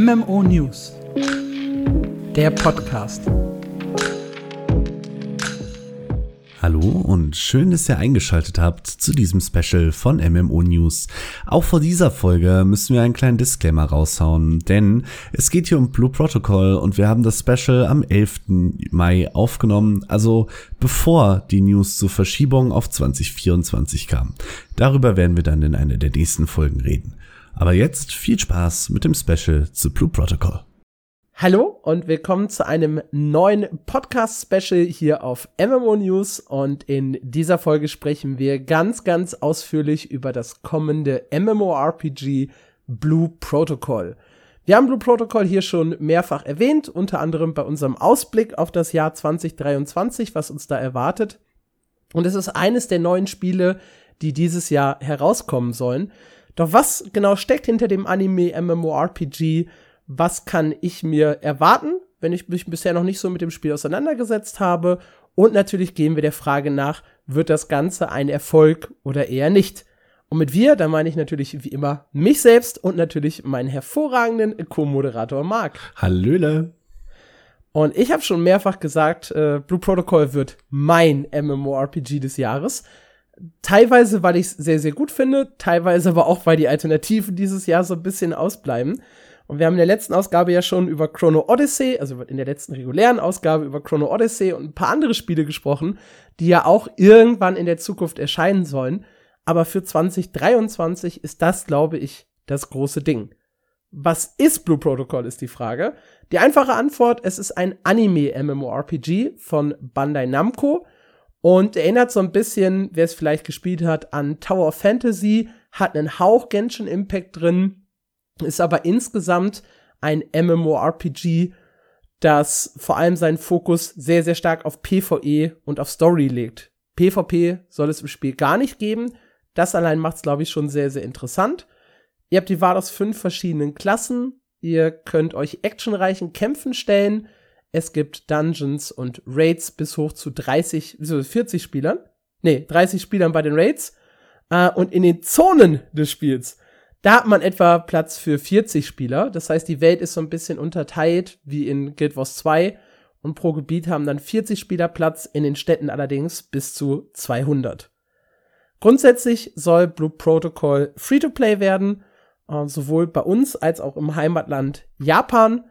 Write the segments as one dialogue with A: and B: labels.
A: MMO News, der Podcast.
B: Hallo und schön, dass ihr eingeschaltet habt zu diesem Special von MMO News. Auch vor dieser Folge müssen wir einen kleinen Disclaimer raushauen, denn es geht hier um Blue Protocol und wir haben das Special am 11. Mai aufgenommen, also bevor die News zur Verschiebung auf 2024 kam. Darüber werden wir dann in einer der nächsten Folgen reden. Aber jetzt viel Spaß mit dem Special zu Blue Protocol.
A: Hallo und willkommen zu einem neuen Podcast-Special hier auf MMO News. Und in dieser Folge sprechen wir ganz, ganz ausführlich über das kommende MMORPG Blue Protocol. Wir haben Blue Protocol hier schon mehrfach erwähnt, unter anderem bei unserem Ausblick auf das Jahr 2023, was uns da erwartet. Und es ist eines der neuen Spiele, die dieses Jahr herauskommen sollen. Doch was genau steckt hinter dem Anime MMORPG? Was kann ich mir erwarten, wenn ich mich bisher noch nicht so mit dem Spiel auseinandergesetzt habe? Und natürlich gehen wir der Frage nach, wird das Ganze ein Erfolg oder eher nicht? Und mit wir, da meine ich natürlich wie immer mich selbst und natürlich meinen hervorragenden Co-Moderator Marc.
B: Hallöle.
A: Und ich habe schon mehrfach gesagt, äh, Blue Protocol wird mein MMORPG des Jahres. Teilweise, weil ich es sehr, sehr gut finde, teilweise aber auch, weil die Alternativen dieses Jahr so ein bisschen ausbleiben. Und wir haben in der letzten Ausgabe ja schon über Chrono Odyssey, also in der letzten regulären Ausgabe über Chrono Odyssey und ein paar andere Spiele gesprochen, die ja auch irgendwann in der Zukunft erscheinen sollen. Aber für 2023 ist das, glaube ich, das große Ding. Was ist Blue Protocol, ist die Frage. Die einfache Antwort, es ist ein Anime-MMORPG von Bandai Namco und erinnert so ein bisschen, wer es vielleicht gespielt hat, an Tower of Fantasy, hat einen Hauch Genshin Impact drin, ist aber insgesamt ein MMORPG, das vor allem seinen Fokus sehr, sehr stark auf PvE und auf Story legt. PvP soll es im Spiel gar nicht geben. Das allein macht es, glaube ich, schon sehr, sehr interessant. Ihr habt die Wahl aus fünf verschiedenen Klassen. Ihr könnt euch actionreichen Kämpfen stellen. Es gibt Dungeons und Raids bis hoch zu 30, 40 Spielern. Nee, 30 Spielern bei den Raids. Äh, und in den Zonen des Spiels, da hat man etwa Platz für 40 Spieler. Das heißt, die Welt ist so ein bisschen unterteilt, wie in Guild Wars 2. Und pro Gebiet haben dann 40 Spieler Platz, in den Städten allerdings bis zu 200. Grundsätzlich soll Blue Protocol Free-to-Play werden, äh, sowohl bei uns als auch im Heimatland Japan.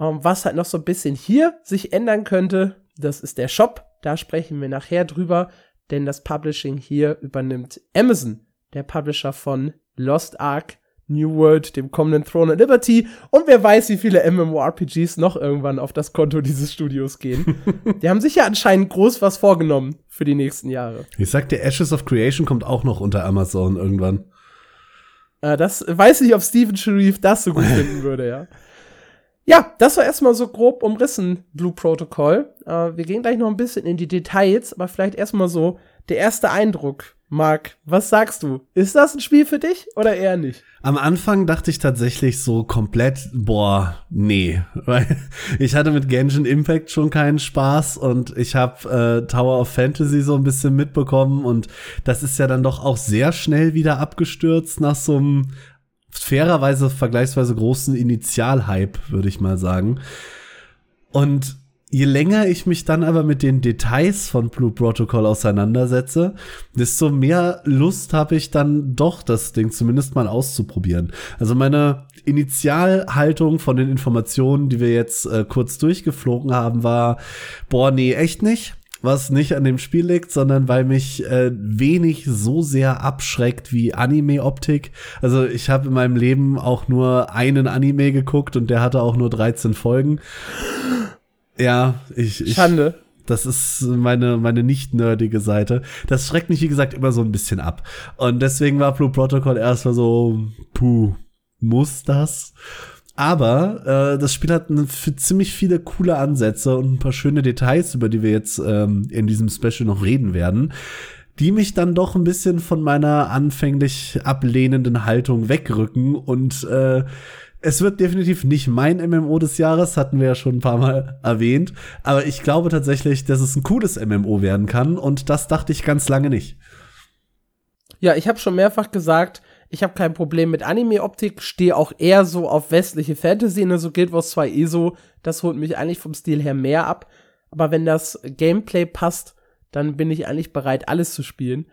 A: Ähm, was halt noch so ein bisschen hier sich ändern könnte, das ist der Shop. Da sprechen wir nachher drüber, denn das Publishing hier übernimmt Amazon, der Publisher von Lost Ark, New World, dem kommenden Throne of Liberty und wer weiß, wie viele MMORPGs noch irgendwann auf das Konto dieses Studios gehen. die haben sich ja anscheinend groß was vorgenommen für die nächsten Jahre.
B: Ich sagte, Ashes of Creation kommt auch noch unter Amazon irgendwann.
A: Äh, das weiß ich, ob Steven Sharif das so gut finden würde, ja. Ja, das war erstmal so grob umrissen, Blue Protocol. Äh, wir gehen gleich noch ein bisschen in die Details, aber vielleicht erstmal so der erste Eindruck. Marc, was sagst du? Ist das ein Spiel für dich oder eher nicht?
B: Am Anfang dachte ich tatsächlich so komplett, boah, nee. Weil ich hatte mit Genshin Impact schon keinen Spaß und ich habe äh, Tower of Fantasy so ein bisschen mitbekommen und das ist ja dann doch auch sehr schnell wieder abgestürzt nach so einem fairerweise vergleichsweise großen Initialhype, würde ich mal sagen. Und je länger ich mich dann aber mit den Details von Blue Protocol auseinandersetze, desto mehr Lust habe ich dann doch, das Ding zumindest mal auszuprobieren. Also meine Initialhaltung von den Informationen, die wir jetzt äh, kurz durchgeflogen haben, war, boah, nee, echt nicht was nicht an dem Spiel liegt, sondern weil mich äh, wenig so sehr abschreckt wie Anime-Optik. Also ich habe in meinem Leben auch nur einen Anime geguckt und der hatte auch nur 13 Folgen. Ja, ich. ich
A: Schande.
B: Das ist meine, meine nicht nerdige Seite. Das schreckt mich, wie gesagt, immer so ein bisschen ab. Und deswegen war Blue Protocol erstmal so, puh, muss das? Aber äh, das Spiel hat eine, ziemlich viele coole Ansätze und ein paar schöne Details, über die wir jetzt ähm, in diesem Special noch reden werden, die mich dann doch ein bisschen von meiner anfänglich ablehnenden Haltung wegrücken und äh, es wird definitiv nicht mein MMO des Jahres, hatten wir ja schon ein paar Mal erwähnt. Aber ich glaube tatsächlich, dass es ein cooles MMO werden kann. Und das dachte ich ganz lange nicht.
A: Ja, ich habe schon mehrfach gesagt, Ich habe kein Problem mit Anime-Optik, stehe auch eher so auf westliche Fantasy, ne, so Guild Wars 2 ESO, das holt mich eigentlich vom Stil her mehr ab. Aber wenn das Gameplay passt, dann bin ich eigentlich bereit, alles zu spielen.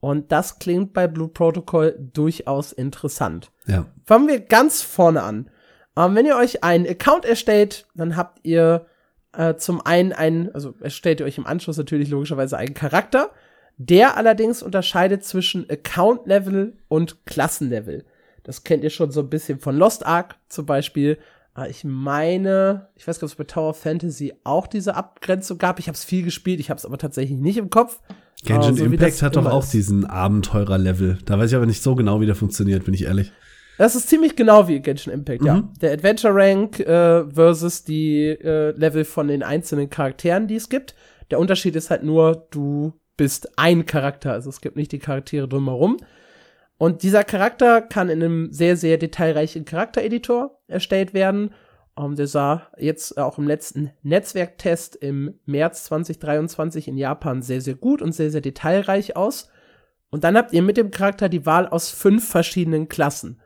A: Und das klingt bei Blue Protocol durchaus interessant.
B: Ja.
A: Fangen wir ganz vorne an. Ähm, wenn ihr euch einen Account erstellt, dann habt ihr äh, zum einen einen, also erstellt ihr euch im Anschluss natürlich logischerweise einen Charakter. Der allerdings unterscheidet zwischen Account-Level und Klassenlevel. Das kennt ihr schon so ein bisschen von Lost Ark zum Beispiel. Äh, ich meine, ich weiß gar nicht, ob es bei Tower Fantasy auch diese Abgrenzung gab. Ich habe es viel gespielt, ich habe es aber tatsächlich nicht im Kopf.
B: Genshin uh, Impact hat doch auch ist. diesen Abenteurer-Level. Da weiß ich aber nicht so genau, wie der funktioniert, bin ich ehrlich.
A: Das ist ziemlich genau wie Genshin Impact, mhm. ja. Der Adventure Rank äh, versus die äh, Level von den einzelnen Charakteren, die es gibt. Der Unterschied ist halt nur, du bist ein Charakter, also es gibt nicht die Charaktere drumherum. Und dieser Charakter kann in einem sehr, sehr detailreichen Charaktereditor erstellt werden. Um, ähm, der sah jetzt auch im letzten Netzwerktest im März 2023 in Japan sehr, sehr gut und sehr, sehr detailreich aus. Und dann habt ihr mit dem Charakter die Wahl aus fünf verschiedenen Klassen.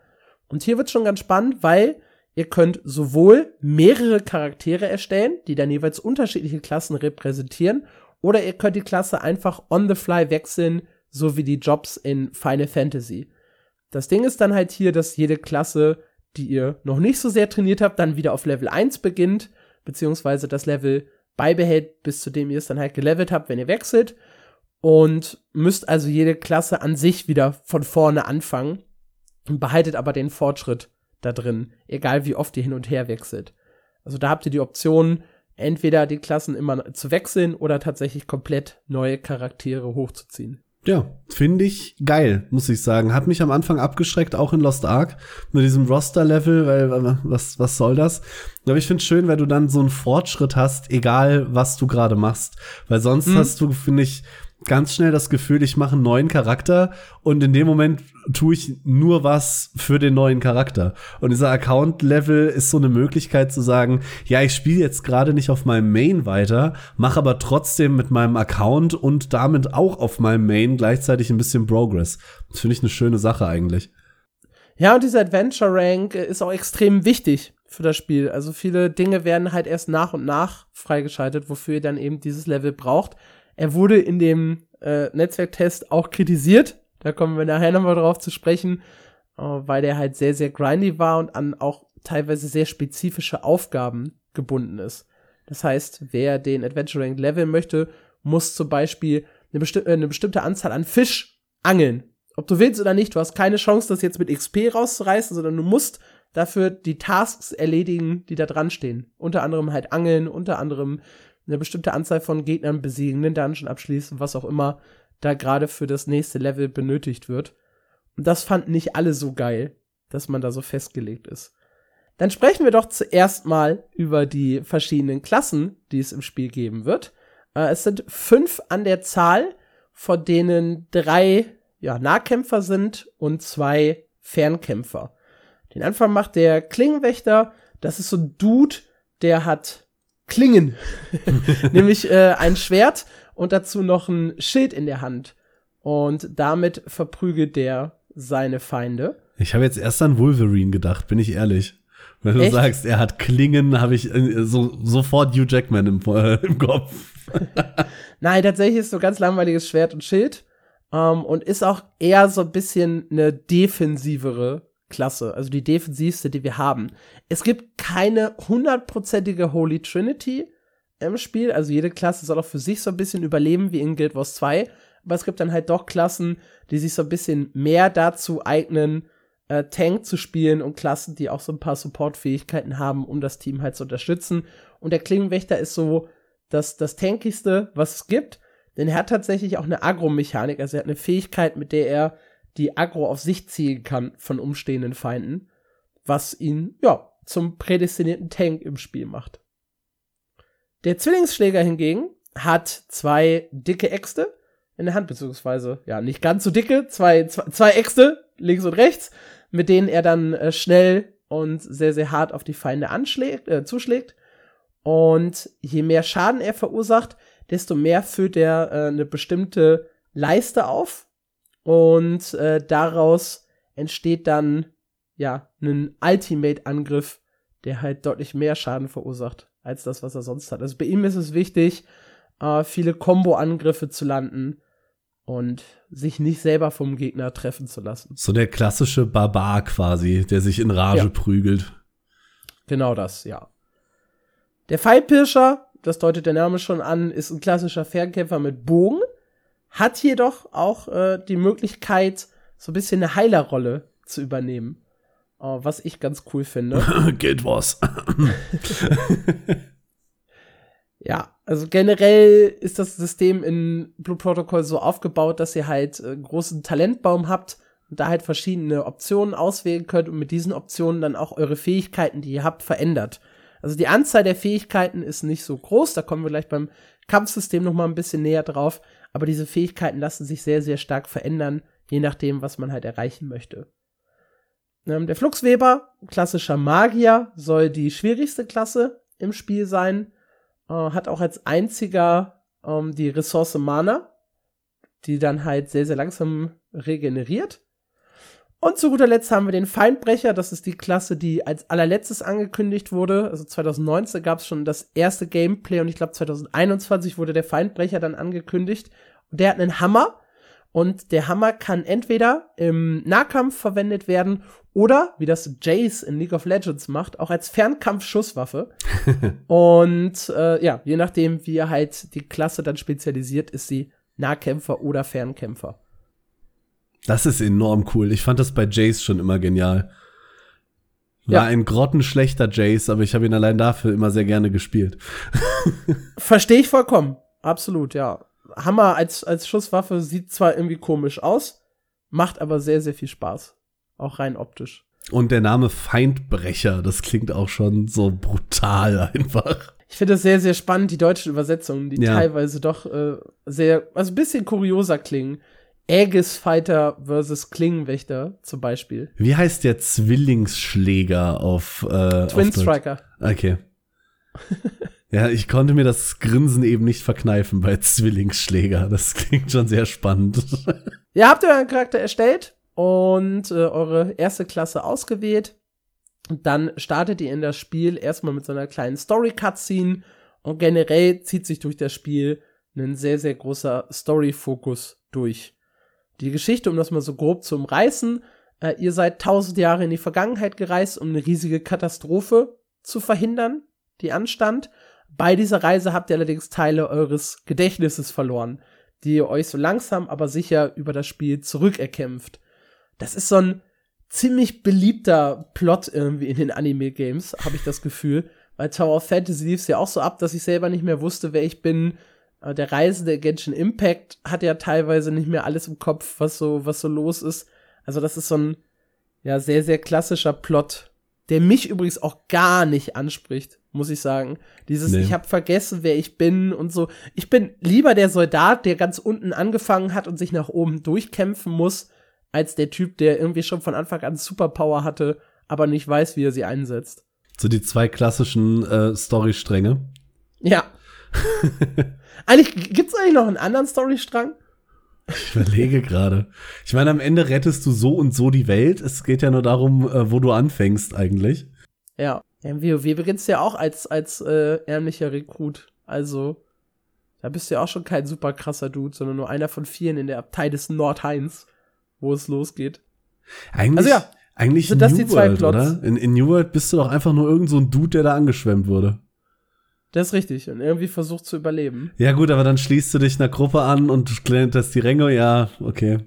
A: Und hier wird schon ganz spannend, weil ihr könnt sowohl mehrere Charaktere erstellen, die dann jeweils unterschiedliche Klassen repräsentieren, oder ihr könnt die Klasse einfach on the fly wechseln, so wie die Jobs in Final Fantasy. Das Ding ist dann halt hier, dass jede Klasse, die ihr noch nicht so sehr trainiert habt, dann wieder auf Level 1 beginnt, beziehungsweise das Level beibehält, bis zu dem ihr es dann halt gelevelt habt, wenn ihr wechselt. Und müsst also jede Klasse an sich wieder von vorne anfangen behaltet aber den Fortschritt da drin, egal wie oft ihr hin und her wechselt. Also da habt ihr die Option, entweder die Klassen immer zu wechseln oder tatsächlich komplett neue Charaktere hochzuziehen.
B: Ja, finde ich geil, muss ich sagen. Hat mich am Anfang abgeschreckt, auch in Lost Ark, mit diesem Roster-Level, weil was, was soll das? Aber ich finde es schön, weil du dann so einen Fortschritt hast, egal was du gerade machst. Weil sonst mhm. hast du, finde ich, ganz schnell das Gefühl, ich mache einen neuen Charakter und in dem Moment tue ich nur was für den neuen Charakter. Und dieser Account-Level ist so eine Möglichkeit zu sagen, ja, ich spiele jetzt gerade nicht auf meinem Main weiter, mache aber trotzdem mit meinem Account und damit auch auf meinem Main gleichzeitig ein bisschen Progress. Das finde ich eine schöne Sache eigentlich.
A: Ja, und dieser Adventure Rank ist auch extrem wichtig für das Spiel. Also viele Dinge werden halt erst nach und nach freigeschaltet, wofür ihr dann eben dieses Level braucht. Er wurde in dem äh, Netzwerktest auch kritisiert. Da kommen wir nachher nochmal drauf zu sprechen, äh, weil der halt sehr, sehr grindy war und an auch teilweise sehr spezifische Aufgaben gebunden ist. Das heißt, wer den Adventure Rank leveln möchte, muss zum Beispiel eine, besti äh, eine bestimmte Anzahl an Fisch angeln. Ob du willst oder nicht, du hast keine Chance, das jetzt mit XP rauszureißen, sondern du musst dafür die Tasks erledigen, die da dran stehen. Unter anderem halt angeln, unter anderem eine bestimmte Anzahl von Gegnern besiegen, einen Dungeon abschließen, was auch immer da gerade für das nächste Level benötigt wird. Und das fanden nicht alle so geil, dass man da so festgelegt ist. Dann sprechen wir doch zuerst mal über die verschiedenen Klassen, die es im Spiel geben wird. Äh, es sind fünf an der Zahl, von denen drei ja, Nahkämpfer sind und zwei Fernkämpfer. Den Anfang macht der Klingenwächter. Das ist so ein Dude, der hat Klingen. Nämlich äh, ein Schwert und dazu noch ein Schild in der Hand. Und damit verprügelt der seine Feinde.
B: Ich habe jetzt erst an Wolverine gedacht, bin ich ehrlich. Wenn du Echt? sagst, er hat Klingen, habe ich äh, so, sofort Hugh Jackman im, äh, im Kopf.
A: Nein, tatsächlich ist so ganz langweiliges Schwert und Schild. Ähm, und ist auch eher so ein bisschen eine defensivere Klasse, also die defensivste, die wir haben. Es gibt keine hundertprozentige Holy Trinity im Spiel, also jede Klasse soll auch für sich so ein bisschen überleben wie in Guild Wars 2, aber es gibt dann halt doch Klassen, die sich so ein bisschen mehr dazu eignen, äh, Tank zu spielen und Klassen, die auch so ein paar Supportfähigkeiten haben, um das Team halt zu unterstützen. Und der Klingenwächter ist so das, das tankigste, was es gibt, denn er hat tatsächlich auch eine Agro-Mechanik, also er hat eine Fähigkeit, mit der er die Aggro auf sich ziehen kann von umstehenden Feinden, was ihn, ja, zum prädestinierten Tank im Spiel macht. Der Zwillingsschläger hingegen hat zwei dicke Äxte in der Hand, beziehungsweise, ja, nicht ganz so dicke, zwei, zwei, zwei Äxte, links und rechts, mit denen er dann äh, schnell und sehr, sehr hart auf die Feinde anschlägt, äh, zuschlägt. Und je mehr Schaden er verursacht, desto mehr füllt er äh, eine bestimmte Leiste auf, und äh, daraus entsteht dann, ja, ein Ultimate-Angriff, der halt deutlich mehr Schaden verursacht, als das, was er sonst hat. Also bei ihm ist es wichtig, äh, viele Combo-Angriffe zu landen und sich nicht selber vom Gegner treffen zu lassen.
B: So der klassische Barbar quasi, der sich in Rage ja. prügelt.
A: Genau das, ja. Der Pfeilpirscher, das deutet der Name schon an, ist ein klassischer Fernkämpfer mit Bogen, hat jedoch auch äh, die Möglichkeit, so ein bisschen eine Heilerrolle zu übernehmen. Uh, was ich ganz cool finde.
B: Guild Wars.
A: ja, also generell ist das System in Blue Protocol so aufgebaut, dass ihr halt einen äh, großen Talentbaum habt und da halt verschiedene Optionen auswählen könnt und mit diesen Optionen dann auch eure Fähigkeiten, die ihr habt, verändert. Also die Anzahl der Fähigkeiten ist nicht so groß, da kommen wir gleich beim Kampfsystem noch mal ein bisschen näher drauf, aber diese Fähigkeiten lassen sich sehr, sehr stark verändern, je nachdem, was man halt erreichen möchte. Ähm, der Fluxweber, klassischer Magier, soll die schwierigste Klasse im Spiel sein, äh, hat auch als einziger ähm, die Ressource Mana, die dann halt sehr, sehr langsam regeneriert. Und zu guter Letzt haben wir den Feindbrecher. Das ist die Klasse, die als allerletztes angekündigt wurde. Also 2019 gab es schon das erste Gameplay und ich glaube 2021 wurde der Feindbrecher dann angekündigt. Und der hat einen Hammer. Und der Hammer kann entweder im Nahkampf verwendet werden oder, wie das Jace in League of Legends macht, auch als Fernkampfschusswaffe. und äh, ja, je nachdem, wie er halt die Klasse dann spezialisiert, ist sie Nahkämpfer oder Fernkämpfer.
B: Das ist enorm cool. Ich fand das bei Jace schon immer genial. War ja. ein grottenschlechter Jace, aber ich habe ihn allein dafür immer sehr gerne gespielt.
A: Verstehe ich vollkommen. Absolut, ja. Hammer als, als Schusswaffe sieht zwar irgendwie komisch aus, macht aber sehr, sehr viel Spaß. Auch rein optisch.
B: Und der Name Feindbrecher, das klingt auch schon so brutal einfach.
A: Ich finde es sehr, sehr spannend, die deutschen Übersetzungen, die ja. teilweise doch äh, sehr, also ein bisschen kurioser klingen. Aegis Fighter versus Klingenwächter zum Beispiel.
B: Wie heißt der Zwillingsschläger auf äh,
A: Twin auf Striker.
B: Okay. ja, ich konnte mir das Grinsen eben nicht verkneifen bei Zwillingsschläger. Das klingt schon sehr spannend.
A: ja, habt ihr euren Charakter erstellt und äh, eure erste Klasse ausgewählt. Dann startet ihr in das Spiel erstmal mit so einer kleinen Story-Cutscene und generell zieht sich durch das Spiel ein sehr, sehr großer Story-Fokus durch. Die Geschichte, um das mal so grob zu umreißen, äh, ihr seid tausend Jahre in die Vergangenheit gereist, um eine riesige Katastrophe zu verhindern, die anstand. Bei dieser Reise habt ihr allerdings Teile eures Gedächtnisses verloren, die ihr euch so langsam aber sicher über das Spiel zurückerkämpft. Das ist so ein ziemlich beliebter Plot irgendwie in den Anime-Games, habe ich das Gefühl. Bei Tower of Fantasy lief es ja auch so ab, dass ich selber nicht mehr wusste, wer ich bin, äh, der Reisende Genshin Impact hat ja teilweise nicht mehr alles im Kopf, was so, was so los ist. Also das ist so ein, ja, sehr, sehr klassischer Plot, der mich übrigens auch gar nicht anspricht, muss ich sagen. Dieses, nee. ich habe vergessen, wer ich bin und so. Ich bin lieber der Soldat, der ganz unten angefangen hat und sich nach oben durchkämpfen muss, als der Typ, der irgendwie schon von Anfang an Superpower hatte, aber nicht weiß, wie er sie einsetzt.
B: So die zwei klassischen äh, Storystränge.
A: Ja. eigentlich, gibt's eigentlich noch einen anderen Storystrang?
B: Ich überlege gerade. Ich meine, am Ende rettest du so und so die Welt. Es geht ja nur darum, äh, wo du anfängst eigentlich.
A: Ja. Im WoW beginnst du ja auch als, als äh, ärmlicher Rekrut. Also, da bist du ja auch schon kein super krasser Dude, sondern nur einer von vielen in der Abtei des Nordhains, wo es losgeht.
B: Eigentlich, also ja, eigentlich sind das New die zwei World, Plots. oder? In, in New World bist du doch einfach nur irgend so ein Dude, der da angeschwemmt wurde.
A: Das ist richtig. Und irgendwie versucht zu überleben.
B: Ja, gut, aber dann schließt du dich einer Gruppe an und kletterst die Ränge. Ja, okay.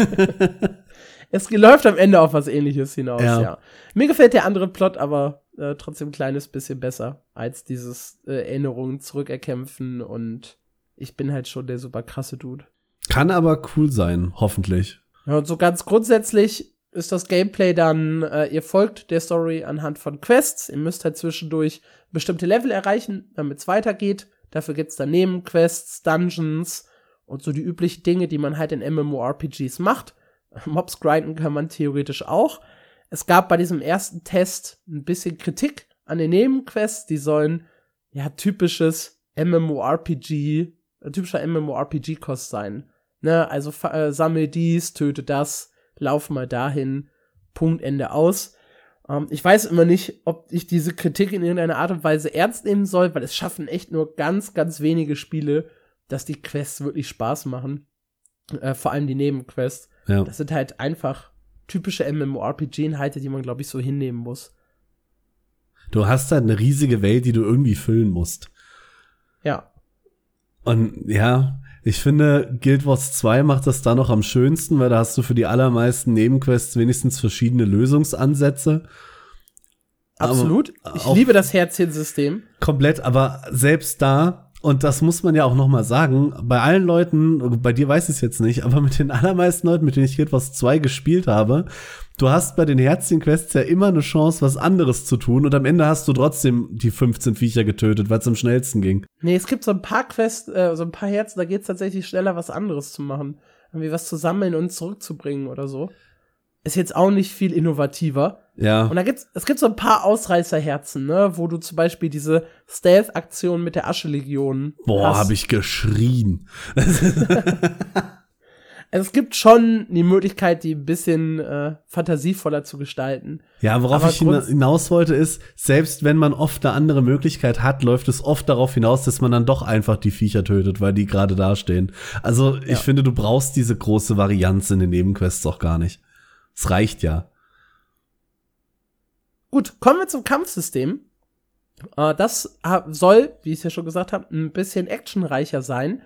A: es läuft am Ende auf was ähnliches hinaus, ja. ja. Mir gefällt der andere Plot aber äh, trotzdem ein kleines bisschen besser als dieses äh, Erinnerungen zurückerkämpfen und ich bin halt schon der super krasse Dude.
B: Kann aber cool sein, hoffentlich.
A: Ja, und so ganz grundsätzlich ist das Gameplay dann, äh, ihr folgt der Story anhand von Quests. Ihr müsst halt zwischendurch bestimmte Level erreichen, damit es weitergeht. Dafür gibt's dann Nebenquests, Dungeons und so die üblichen Dinge, die man halt in MMORPGs macht. Mobs grinden kann man theoretisch auch. Es gab bei diesem ersten Test ein bisschen Kritik an den Nebenquests. Die sollen ja typisches MMORPG, äh, typischer MMORPG-Kost sein. Ne, also äh, sammel dies, töte das, lauf mal dahin, Punkt, Ende aus. Ähm, ich weiß immer nicht, ob ich diese Kritik in irgendeiner Art und Weise ernst nehmen soll, weil es schaffen echt nur ganz, ganz wenige Spiele, dass die Quests wirklich Spaß machen. Äh, vor allem die Nebenquests. Ja. Das sind halt einfach typische MMORPG-Inhalte, die man, glaube ich, so hinnehmen muss.
B: Du hast halt eine riesige Welt, die du irgendwie füllen musst.
A: Ja.
B: Und ja, ich finde, Guild Wars 2 macht das da noch am schönsten, weil da hast du für die allermeisten Nebenquests wenigstens verschiedene Lösungsansätze.
A: Absolut. ich liebe das Herzchen-System.
B: Komplett, aber selbst da und das muss man ja auch noch mal sagen, bei allen Leuten, bei dir weiß ich es jetzt nicht, aber mit den allermeisten Leuten, mit denen ich Guild Wars 2 gespielt habe, du hast bei den Herzchen-Quests ja immer eine Chance, was anderes zu tun und am Ende hast du trotzdem die 15 Viecher getötet, weil es am schnellsten ging.
A: Nee, es gibt so ein paar Quests, äh, so ein paar Herzen, da geht es tatsächlich schneller, was anderes zu machen. Irgendwie was zu sammeln und zurückzubringen oder so ist jetzt auch nicht viel innovativer.
B: Ja.
A: Und da gibt's, es gibt so ein paar Ausreißerherzen, ne, wo du zum Beispiel diese Stealth-Aktion mit der Asche-Legion.
B: Boah, hab ich geschrien.
A: Es gibt schon die Möglichkeit, die ein bisschen äh, fantasievoller zu gestalten.
B: Ja, worauf Aber ich hinaus wollte, ist, selbst wenn man oft eine andere Möglichkeit hat, läuft es oft darauf hinaus, dass man dann doch einfach die Viecher tötet, weil die gerade dastehen. Also ich ja. finde, du brauchst diese große Varianz in den Nebenquests auch gar nicht. Es reicht ja.
A: Gut, kommen wir zum Kampfsystem. Äh, das soll, wie ich es ja schon gesagt habe, ein bisschen actionreicher sein.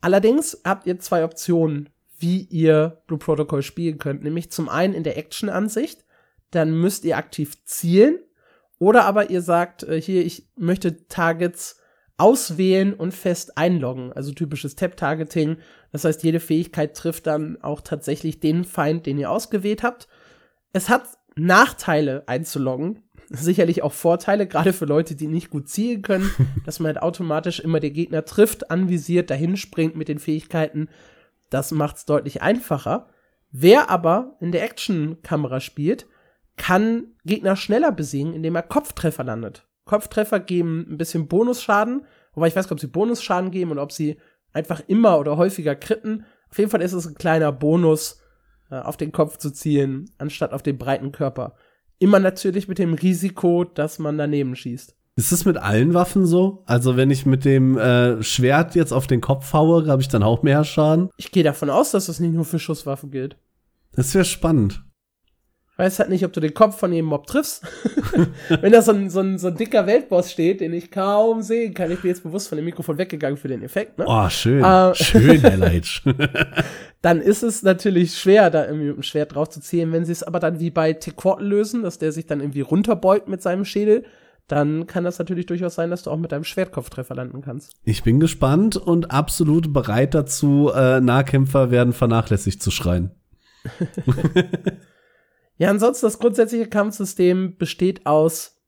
A: Allerdings habt ihr zwei Optionen, wie ihr Blue Protocol spielen könnt. Nämlich zum einen in der Action-Ansicht, dann müsst ihr aktiv zielen. Oder aber ihr sagt, äh, hier, ich möchte Targets auswählen und fest einloggen. Also typisches Tap-Targeting. Das heißt, jede Fähigkeit trifft dann auch tatsächlich den Feind, den ihr ausgewählt habt. Es hat Nachteile einzuloggen. Sicherlich auch Vorteile, gerade für Leute, die nicht gut zielen können, dass man halt automatisch immer den Gegner trifft, anvisiert, dahin springt mit den Fähigkeiten. Das macht es deutlich einfacher. Wer aber in der Action-Kamera spielt, kann Gegner schneller besiegen, indem er Kopftreffer landet. Kopftreffer geben ein bisschen Bonusschaden, wobei ich weiß ob sie Bonusschaden geben oder ob sie einfach immer oder häufiger kritten. Auf jeden Fall ist es ein kleiner Bonus, äh, auf den Kopf zu zielen, anstatt auf den breiten Körper. Immer natürlich mit dem Risiko, dass man daneben schießt.
B: Ist es mit allen Waffen so? Also wenn ich mit dem äh, Schwert jetzt auf den Kopf haue, habe ich dann auch mehr Schaden?
A: Ich gehe davon aus, dass das nicht nur für Schusswaffen gilt.
B: Das wäre spannend
A: weiß halt nicht, ob du den Kopf von jedem Mob triffst. Wenn da so ein, so, ein, so ein dicker Weltboss steht, den ich kaum sehen kann, ich bin jetzt bewusst von dem Mikrofon weggegangen für den Effekt. Ne?
B: Oh, schön. Äh, schön, Highlight.
A: dann ist es natürlich schwer, da irgendwie mit dem Schwert drauf zu ziehen. Wenn sie es aber dann wie bei T-Quad lösen, dass der sich dann irgendwie runterbeugt mit seinem Schädel, dann kann das natürlich durchaus sein, dass du auch mit deinem Schwertkopftreffer landen kannst.
B: Ich bin gespannt und absolut bereit dazu, äh, Nahkämpfer werden vernachlässigt zu schreien.
A: Ja, ansonsten das grundsätzliche Kampfsystem besteht aus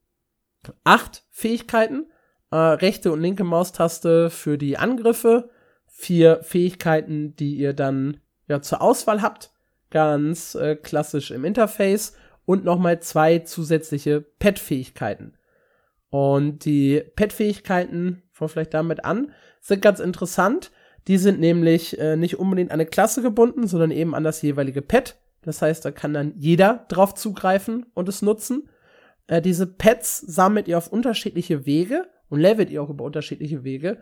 A: acht Fähigkeiten. Äh, rechte und linke Maustaste für die Angriffe, vier Fähigkeiten, die ihr dann ja zur Auswahl habt, ganz äh, klassisch im Interface und nochmal zwei zusätzliche Pet-Fähigkeiten. Und die Pet-Fähigkeiten, fangen vielleicht damit an, sind ganz interessant. Die sind nämlich äh, nicht unbedingt an eine Klasse gebunden, sondern eben an das jeweilige Pet. Das heißt, da kann dann jeder drauf zugreifen und es nutzen. Äh, diese Pets sammelt ihr auf unterschiedliche Wege und levelt ihr auch über unterschiedliche Wege.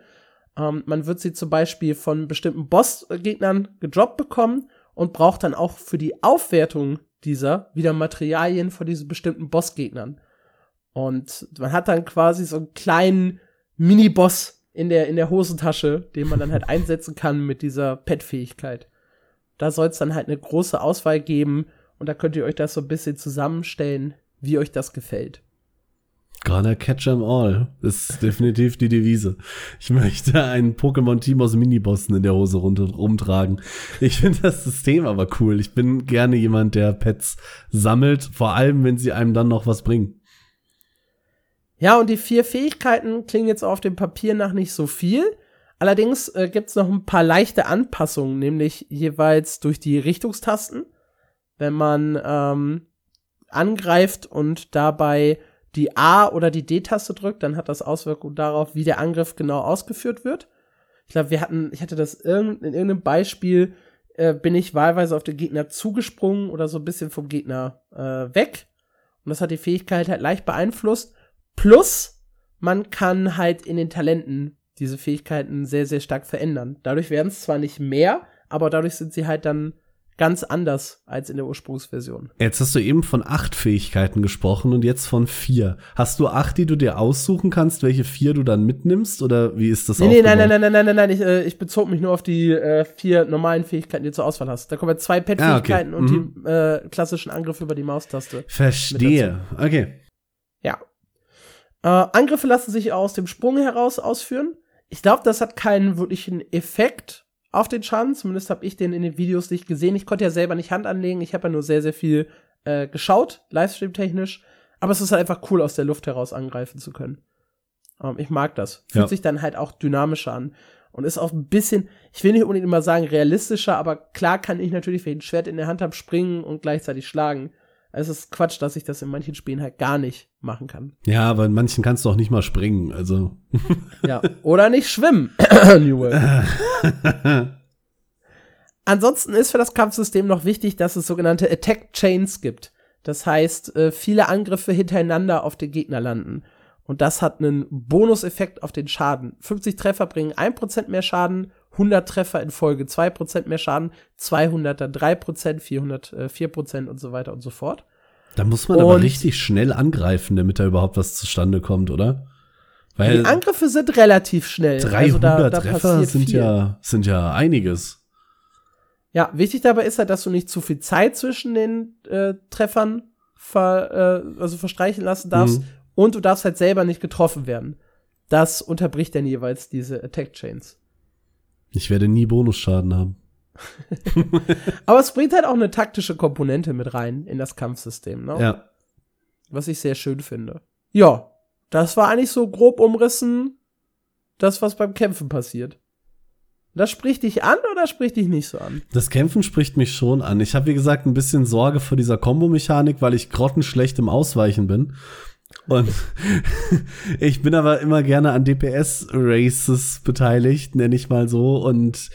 A: Ähm, man wird sie zum Beispiel von bestimmten Bossgegnern gedroppt bekommen und braucht dann auch für die Aufwertung dieser wieder Materialien von diesen bestimmten Bossgegnern. Und man hat dann quasi so einen kleinen Mini-Boss in der, in der Hosentasche, den man dann halt einsetzen kann mit dieser Pet-Fähigkeit. Da soll es dann halt eine große Auswahl geben und da könnt ihr euch das so ein bisschen zusammenstellen, wie euch das gefällt.
B: Gonna catch 'em all ist definitiv die Devise. Ich möchte ein Pokémon-Team aus Minibossen in der Hose rumtragen. Ich finde das System aber cool. Ich bin gerne jemand, der Pets sammelt, vor allem wenn sie einem dann noch was bringen.
A: Ja, und die vier Fähigkeiten klingen jetzt auf dem Papier nach nicht so viel. Allerdings äh, gibt es noch ein paar leichte Anpassungen, nämlich jeweils durch die Richtungstasten. Wenn man ähm, angreift und dabei die A- oder die D-Taste drückt, dann hat das Auswirkungen darauf, wie der Angriff genau ausgeführt wird. Ich glaube, wir hatten, ich hatte das in irgendeinem Beispiel äh, bin ich wahlweise auf den Gegner zugesprungen oder so ein bisschen vom Gegner äh, weg. Und das hat die Fähigkeit halt leicht beeinflusst. Plus, man kann halt in den Talenten diese Fähigkeiten sehr, sehr stark verändern. Dadurch werden es zwar nicht mehr, aber dadurch sind sie halt dann ganz anders als in der Ursprungsversion.
B: Jetzt hast du eben von acht Fähigkeiten gesprochen und jetzt von vier. Hast du acht, die du dir aussuchen kannst, welche vier du dann mitnimmst oder wie ist das
A: Nee, nee, nein, nein, nein, nein, nein, nein, nein, ich, äh, ich bezog mich nur auf die äh, vier normalen Fähigkeiten, die du zur Auswahl hast. Da kommen jetzt zwei Pet-Fähigkeiten
B: Ah, okay.
A: und die äh, klassischen Angriffe über die Maustaste.
B: Verstehe. Okay.
A: Ja. Äh, Angriffe lassen sich aus dem Sprung heraus ausführen. Ich glaube, das hat keinen wirklichen Effekt auf den Schaden. Zumindest habe ich den in den Videos nicht gesehen. Ich konnte ja selber nicht Hand anlegen. Ich habe ja nur sehr, sehr viel äh, geschaut, Livestream-technisch. Aber es ist halt einfach cool, aus der Luft heraus angreifen zu können. Ähm, ich mag das. Fühlt
B: Ja.
A: sich dann halt auch dynamischer an. Und ist auch ein bisschen, ich will nicht unbedingt immer sagen realistischer, aber klar kann ich natürlich, wenn ich ein Schwert in der Hand habe, springen und gleichzeitig schlagen. Es ist Quatsch, dass ich das in manchen Spielen halt gar nicht machen kann.
B: Ja, aber in manchen kannst du auch nicht mal springen. Also.
A: Ja. Oder nicht schwimmen. New World. Ansonsten ist für das Kampfsystem noch wichtig, dass es sogenannte Attack Chains gibt. Das heißt, äh, viele Angriffe hintereinander auf den Gegner landen. Und das hat einen Bonuseffekt auf den Schaden. 50 Treffer bringen 1% mehr Schaden, 100 Treffer in Folge 2% mehr Schaden, 200 dann 3%, 400 äh, 4% und so weiter und so fort.
B: Da muss man aber
A: Und-
B: richtig schnell angreifen, damit da überhaupt was zustande kommt, oder?
A: Die
B: Weil
A: Angriffe sind relativ schnell.
B: 300
A: also da, da
B: Treffer sind
A: viel.
B: ja, sind ja einiges.
A: Ja, wichtig dabei ist halt, dass du nicht zu viel Zeit zwischen den äh, Treffern ver, äh, also verstreichen lassen darfst
B: Mhm.
A: und du darfst halt selber nicht getroffen werden. Das unterbricht dann jeweils diese Attack Chains.
B: Ich werde nie Bonusschaden haben.
A: Aber es bringt halt auch eine taktische Komponente mit rein in das Kampfsystem, ne?
B: Ja.
A: was ich sehr schön finde. Ja, das war eigentlich so grob umrissen das, was beim Kämpfen passiert. Das spricht dich an oder spricht dich nicht so an?
B: Das Kämpfen spricht mich schon an. Ich habe, wie gesagt, ein bisschen Sorge vor dieser Kombo-Mechanik, weil ich grottenschlecht im Ausweichen bin. Und ich bin aber immer gerne an DPS-Races beteiligt, nenne ich mal so. Und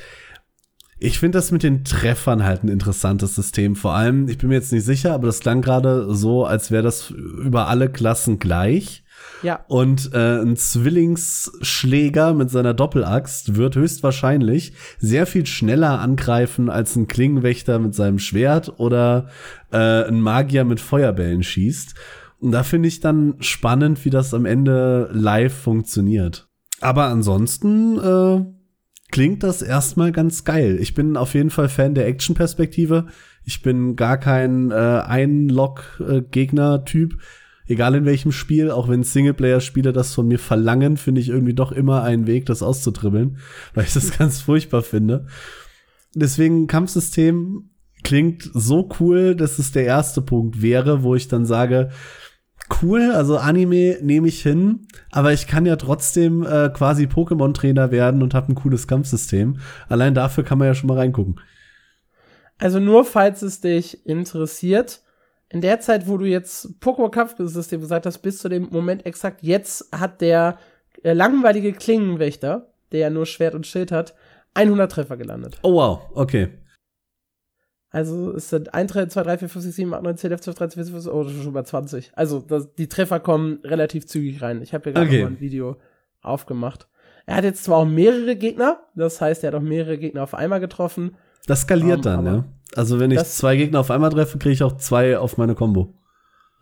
B: ich finde das mit den Treffern halt ein interessantes System. Vor allem, ich bin mir jetzt nicht sicher, aber das klang gerade so, als wäre das über alle Klassen gleich.
A: Ja,
B: Und äh, ein Zwillingsschläger mit seiner Doppelaxt wird höchstwahrscheinlich sehr viel schneller angreifen als ein Klingenwächter mit seinem Schwert oder äh, ein Magier mit Feuerbällen schießt. Und da finde ich dann spannend, wie das am Ende live funktioniert. Aber ansonsten äh, klingt das erstmal ganz geil. Ich bin auf jeden Fall Fan der Action-Perspektive. Ich bin gar kein äh, Einlog-Gegner-Typ. Egal in welchem Spiel, auch wenn Singleplayer-Spieler das von mir verlangen, finde ich irgendwie doch immer einen Weg, das auszutribbeln, weil ich das ganz furchtbar finde. Deswegen Kampfsystem klingt so cool, dass es der erste Punkt wäre, wo ich dann sage, cool, also Anime nehme ich hin, aber ich kann ja trotzdem äh, quasi Pokémon-Trainer werden und habe ein cooles Kampfsystem. Allein dafür kann man ja schon mal reingucken.
A: also nur falls es dich interessiert, in der Zeit, wo du jetzt Pokémon-Kampfsystem gesagt hast, bis zu dem Moment exakt jetzt hat der äh, langweilige Klingenwächter, der ja nur Schwert und Schild hat, 100 Treffer gelandet.
B: Oh wow, okay.
A: Also es sind 1, 3, 2, 3, 4, 5, 6, 7, 8, 9, 10, 11, 12, 13, 14, 15, oh, das ist schon über 20. Also das, die Treffer kommen relativ zügig rein. Ich habe hier gerade
B: Okay.
A: mal ein Video aufgemacht. Er hat jetzt zwar auch mehrere Gegner, das heißt, er hat auch mehrere Gegner auf einmal getroffen.
B: Das skaliert
A: Um,
B: dann,
A: aber
B: ja. Also wenn ich zwei Gegner auf einmal treffe, kriege ich auch zwei auf meine Combo.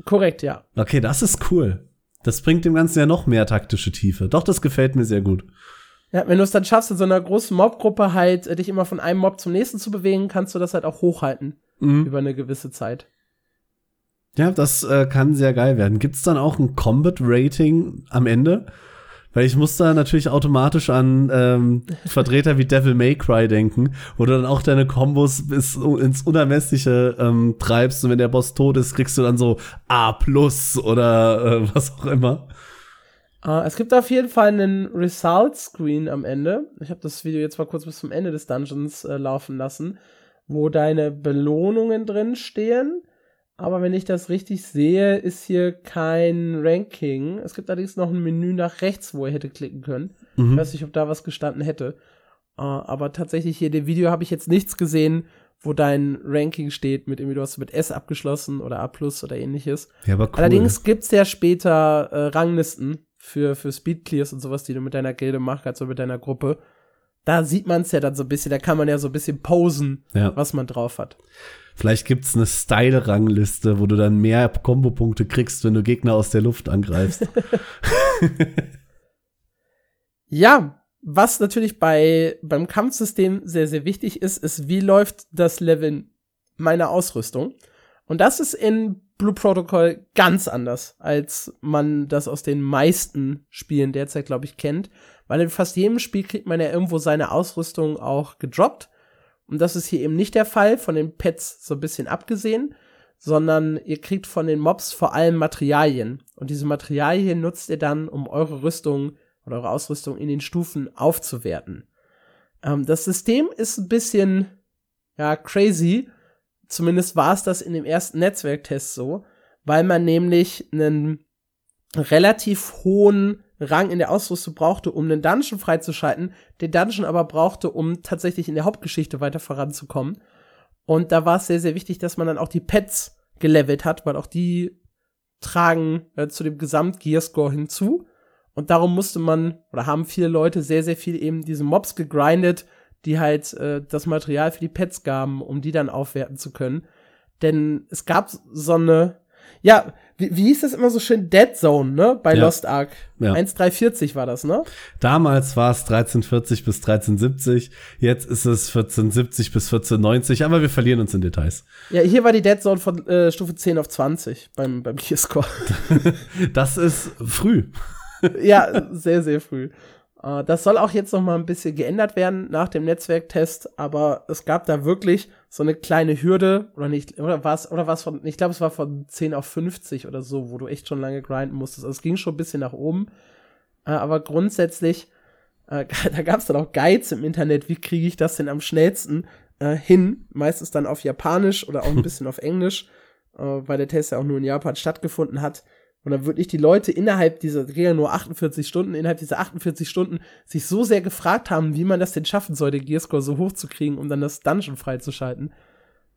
A: Korrekt, ja.
B: Okay, das ist cool. Das bringt dem Ganzen ja noch mehr taktische Tiefe. Doch, das gefällt mir sehr gut.
A: Ja, wenn du es dann schaffst, in so einer großen Mobgruppe halt äh, dich immer von einem Mob zum nächsten zu bewegen, kannst du das halt auch hochhalten
B: Mhm.
A: über eine gewisse Zeit.
B: Ja, das äh, kann sehr geil werden. Gibt's dann auch ein Combat-Rating am Ende? Weil ich muss da natürlich automatisch an ähm, Vertreter wie Devil May Cry denken, wo du dann auch deine Kombos bis ins Unermessliche ähm, treibst und wenn der Boss tot ist, kriegst du dann so A plus oder äh, was auch immer.
A: Äh, es gibt auf jeden Fall einen Result-Screen am Ende. Ich habe das Video jetzt mal kurz bis zum Ende des Dungeons äh, laufen lassen, wo deine Belohnungen drin stehen. Aber wenn ich das richtig sehe, ist hier kein Ranking. Es gibt allerdings noch ein Menü nach rechts, wo ihr hätte klicken können. Ich
B: Mhm.
A: weiß nicht, ob da was gestanden hätte. Äh, aber tatsächlich hier in dem Video habe ich jetzt nichts gesehen, wo dein Ranking steht, mit irgendwie du hast mit S abgeschlossen oder A plus oder ähnliches.
B: Ja, aber cool.
A: Allerdings gibt's ja später äh, Ranglisten für, für Speedclears und sowas, die du mit deiner Gilde machst, also mit deiner Gruppe. Da sieht man es ja dann so ein bisschen, da kann man ja so ein bisschen posen,
B: Ja.
A: was man drauf hat.
B: Vielleicht gibt's eine Style-Rangliste, wo du dann mehr Kombopunkte kriegst, wenn du Gegner aus der Luft angreifst.
A: Ja, was natürlich bei, beim Kampfsystem sehr, sehr wichtig ist, ist, wie läuft das Leveln meiner Ausrüstung. Und das ist in Blue Protocol ganz anders, als man das aus den meisten Spielen derzeit, glaube ich, kennt. Weil in fast jedem Spiel kriegt man ja irgendwo seine Ausrüstung auch gedroppt. Und das ist hier eben nicht der Fall, von den Pets so ein bisschen abgesehen, sondern ihr kriegt von den Mobs vor allem Materialien. Und diese Materialien nutzt ihr dann, um eure Rüstung oder eure Ausrüstung in den Stufen aufzuwerten. Ähm, das System ist ein bisschen, ja, crazy. Zumindest war es das in dem ersten Netzwerktest so, weil man nämlich einen relativ hohen Rang in der Ausrüstung brauchte, um einen Dungeon freizuschalten, den Dungeon aber brauchte, um tatsächlich in der Hauptgeschichte weiter voranzukommen. Und da war es sehr, sehr wichtig, dass man dann auch die Pets gelevelt hat, weil auch die tragen äh, zu dem Gesamt-Gearscore hinzu. Und darum musste man, oder haben viele Leute sehr, sehr viel eben diese Mobs gegrindet, die halt äh, das Material für die Pets gaben, um die dann aufwerten zu können. Denn es gab so eine, ja, wie, wie hieß das immer so schön? Dead Zone, ne? Bei
B: Ja.
A: Lost Ark.
B: Ja.
A: 1340 war das, ne?
B: Damals war es 1340 bis 1370, jetzt ist es 1470 bis 1490, aber wir verlieren uns in Details.
A: Ja, hier war die Dead Zone von äh, Stufe 10 auf 20 beim, beim Gearscore.
B: Das ist früh.
A: ja, sehr, sehr früh. Äh, das soll auch jetzt noch mal ein bisschen geändert werden nach dem Netzwerktest, aber es gab da wirklich so eine kleine Hürde, oder nicht, oder was, oder was von, ich glaube, es war von 10 auf 50 oder so, wo du echt schon lange grinden musstest. Also es ging schon ein bisschen nach oben, äh, aber grundsätzlich, äh, da gab es dann auch Guides im Internet, wie kriege ich das denn am schnellsten äh, hin? Meistens dann auf Japanisch oder auch ein bisschen auf Englisch, äh, weil der Test ja auch nur in Japan stattgefunden hat. Und dann wirklich die Leute innerhalb dieser, ja nur 48 Stunden, innerhalb dieser 48 Stunden sich so sehr gefragt haben, wie man das denn schaffen soll, den Gearscore so hoch zu kriegen, um dann das Dungeon freizuschalten.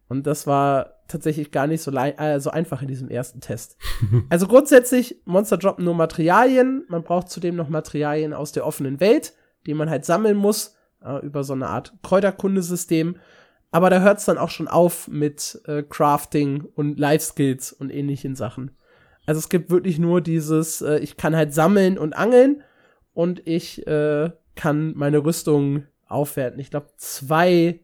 A: Und das war tatsächlich gar nicht so, äh, so einfach in diesem ersten Test. also grundsätzlich, Monster droppen nur Materialien. Man braucht zudem noch Materialien aus der offenen Welt, die man halt sammeln muss, äh, über so eine Art Kräuterkundesystem. Aber da hört es dann auch schon auf mit äh, Crafting und Life Skills und ähnlichen Sachen. Also es gibt wirklich nur dieses, äh, ich kann halt sammeln und angeln und ich äh, kann meine Rüstung aufwerten. Ich glaube, zwei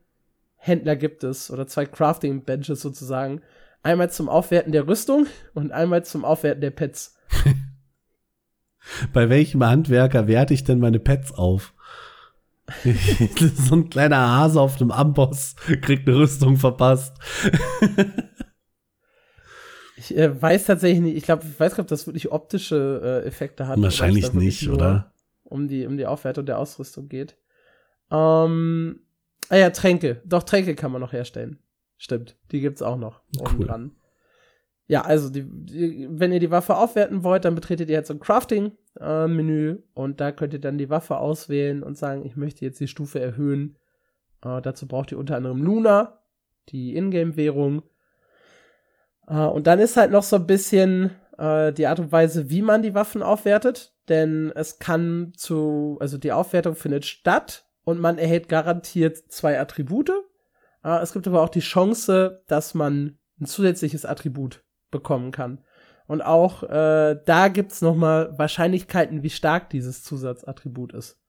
A: Händler gibt es oder zwei Crafting Benches sozusagen. Einmal zum Aufwerten der Rüstung und einmal zum Aufwerten der Pets.
B: Bei welchem Handwerker werte ich denn meine Pets auf? so ein kleiner Hase auf dem Amboss kriegt eine Rüstung verpasst.
A: Ich äh, weiß tatsächlich nicht, ich glaube, ich weiß gar nicht, ob das wirklich optische äh, Effekte hat.
B: Wahrscheinlich nicht, oder?
A: Um die, um die Aufwertung der Ausrüstung geht. Ähm, ah ja, Tränke. Doch, Tränke kann man noch herstellen. Stimmt, die gibt's auch noch
B: Cool.
A: dran. Ja, also die, die, wenn ihr die Waffe aufwerten wollt, dann betretet ihr jetzt so ein Crafting-Menü und da könnt ihr dann die Waffe auswählen und sagen, ich möchte jetzt die Stufe erhöhen. Äh, dazu braucht ihr unter anderem Luna, die Ingame-Währung. Äh, und dann ist halt noch so ein bisschen äh, die Art und Weise, wie man die Waffen aufwertet. Denn es kann zu, also die Aufwertung findet statt und man erhält garantiert zwei Attribute. Äh, es gibt aber auch die Chance, dass man ein zusätzliches Attribut bekommen kann. Und auch äh, da gibt's noch mal Wahrscheinlichkeiten, wie stark dieses Zusatzattribut ist.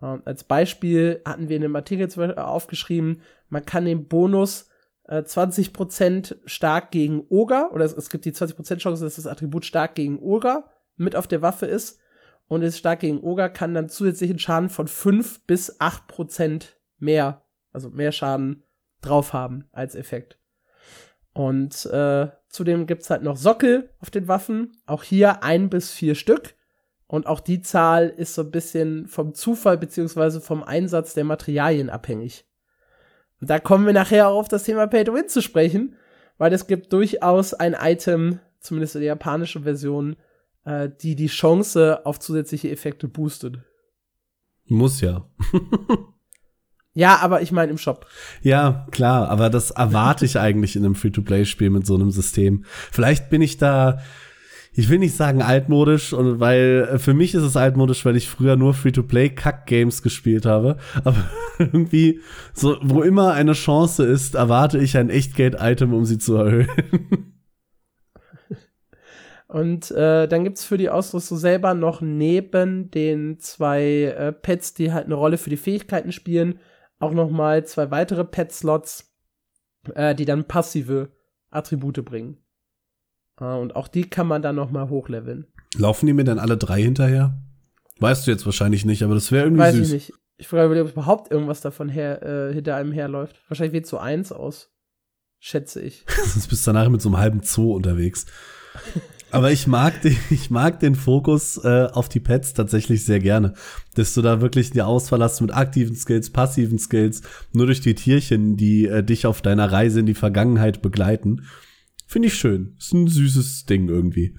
A: Ähm, als Beispiel hatten wir in dem Artikel aufgeschrieben, man kann den Bonus äh, 20% stark gegen Oger, oder es, es gibt die 20% Chance, dass das Attribut stark gegen Oger mit auf der Waffe ist. Und es stark gegen Oger kann dann zusätzlichen Schaden von 5 bis 8% mehr, also mehr Schaden drauf haben als Effekt. Und äh, zudem gibt's halt noch Sockel auf den Waffen. Auch hier ein bis vier Stück. Und auch die Zahl ist so ein bisschen vom Zufall beziehungsweise vom Einsatz der Materialien abhängig. Und da kommen wir nachher auch auf das Thema Pay to Win zu sprechen, weil es gibt durchaus ein Item, zumindest in der japanischen Version, äh, die die Chance auf zusätzliche Effekte boostet.
B: Muss ja.
A: Ja, aber ich meine im Shop.
B: Ja, klar, aber das erwarte ich eigentlich in einem Free-to-Play-Spiel mit so einem System. Vielleicht bin ich da, ich will nicht sagen altmodisch, weil äh, für mich ist es altmodisch, weil ich früher nur Free-to-Play-Kack-Games gespielt habe. Aber irgendwie, so, wo immer eine Chance ist, erwarte ich ein Echtgeld-Item, um sie zu erhöhen.
A: Und äh, dann gibt's für die Ausrüstung selber noch neben den zwei äh, Pets, die halt eine Rolle für die Fähigkeiten spielen, auch noch mal zwei weitere Pet-Slots, äh, die dann passive Attribute bringen. Äh, und auch die kann man dann noch mal hochleveln.
B: Laufen die mir dann alle drei hinterher? Weißt du jetzt wahrscheinlich nicht, aber das wäre irgendwie
A: Weiß
B: süß.
A: ich nicht. Ich frage mich, ob überhaupt irgendwas davon her, äh, hinter einem herläuft. Wahrscheinlich wird so eins aus. Schätze ich.
B: Sonst bist du danach mit so einem halben Zoo unterwegs. Aber ich mag den, ich mag den Fokus äh, auf die Pets tatsächlich sehr gerne. Dass du da wirklich die Auswahl hast mit aktiven Skills, passiven Skills, nur durch die Tierchen, die äh, dich auf deiner Reise in die Vergangenheit begleiten. Finde ich schön. Ist ein süßes Ding irgendwie.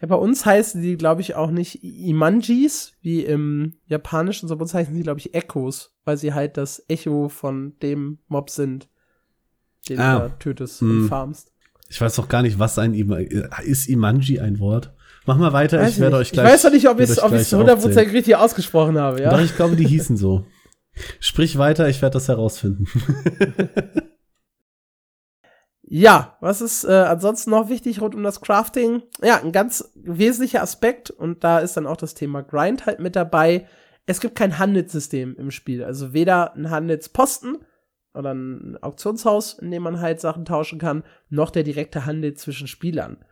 A: Ja, bei uns heißen die, glaube ich, auch nicht Imanjis, wie im Japanischen, sondern bei uns heißen sie, glaube ich, Echos, weil sie halt das Echo von dem Mob sind, den
B: Ah.
A: du da tötest
B: Hm.
A: und farmst.
B: Ich weiß auch gar nicht, was ein Ima ist Imanji ein Wort. Mach mal weiter,
A: Weiß
B: ich werde
A: nicht.
B: euch gleich.
A: ich weiß doch nicht, ob ich es
B: euch
A: ob ich's
B: gleich
A: 100%
B: aufzählen.
A: richtig ausgesprochen habe, ja.
B: Doch, ich glaube, die hießen so. Sprich weiter, ich werde das herausfinden.
A: Ja, was ist äh, ansonsten noch wichtig rund um das Crafting? Ja, ein ganz wesentlicher Aspekt und da ist dann auch das Thema Grind halt mit dabei. Es gibt kein Handelssystem im Spiel, also weder ein Handelsposten oder ein Auktionshaus, in dem man halt Sachen tauschen kann, noch der direkte Handel zwischen Spielern.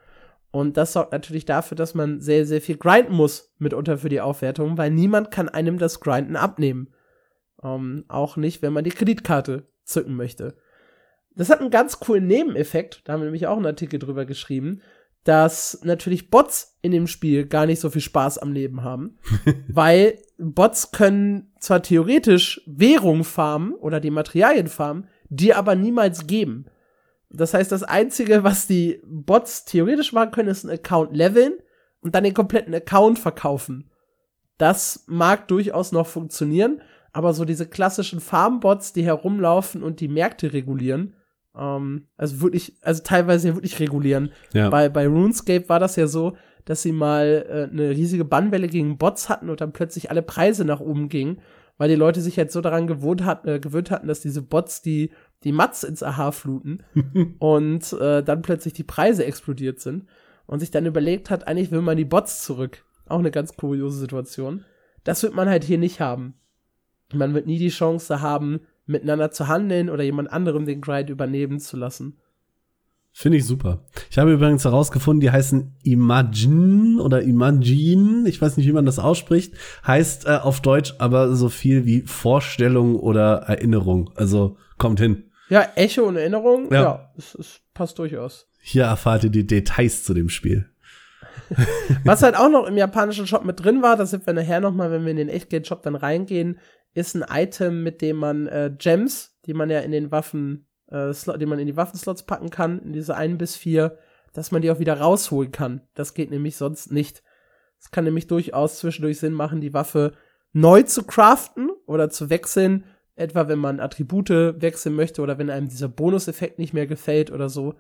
A: Und das sorgt natürlich dafür, dass man sehr, sehr viel grinden muss mitunter für die Aufwertung, weil niemand kann einem das Grinden abnehmen. Ähm, auch nicht, wenn man die Kreditkarte zücken möchte. Das hat einen ganz coolen Nebeneffekt, da haben wir nämlich auch einen Artikel drüber geschrieben, dass natürlich Bots in dem Spiel gar nicht so viel Spaß am Leben haben, weil Bots können zwar theoretisch Währung farmen oder die Materialien farmen, die aber niemals geben. Das heißt, das Einzige, was die Bots theoretisch machen können, ist einen Account leveln und dann den kompletten Account verkaufen. Das mag durchaus noch funktionieren, aber so diese klassischen Farmbots, die herumlaufen und die Märkte regulieren, ähm, also wirklich, also teilweise wirklich regulieren.
B: Ja.
A: Bei, bei RuneScape war das ja so, dass sie mal äh, eine riesige Bannwelle gegen Bots hatten und dann plötzlich alle Preise nach oben gingen, weil die Leute sich jetzt so daran gewohnt hat, äh, gewöhnt hatten, dass diese Bots die, die Mats ins Aha fluten und äh, dann plötzlich die Preise explodiert sind und sich dann überlegt hat, eigentlich will man die Bots zurück. Auch eine ganz kuriose Situation. Das wird man halt hier nicht haben. Man wird nie die Chance haben, miteinander zu handeln oder jemand anderem den Grind übernehmen zu lassen.
B: Finde ich super. Ich habe übrigens herausgefunden, die heißen Imagine oder Imagine. Ich weiß nicht, wie man das ausspricht. Heißt äh, auf Deutsch aber so viel wie Vorstellung oder Erinnerung. Also kommt hin.
A: Ja, Echo und Erinnerung,
B: Ja.
A: ja, es, es passt durchaus.
B: Hier erfahrt ihr die Details zu dem Spiel.
A: Was halt auch noch im japanischen Shop mit drin war, das sind wir nachher noch mal, wenn wir in den Echtgeld-Shop dann reingehen, ist ein Item, mit dem man äh, Gems, die man ja in den Waffen, äh, die man in die Waffenslots packen kann, in diese ein bis vier, dass man die auch wieder rausholen kann. Das geht nämlich sonst nicht. Es kann nämlich durchaus zwischendurch Sinn machen, die Waffe neu zu craften oder zu wechseln, etwa wenn man Attribute wechseln möchte oder wenn einem dieser Bonuseffekt nicht mehr gefällt oder so.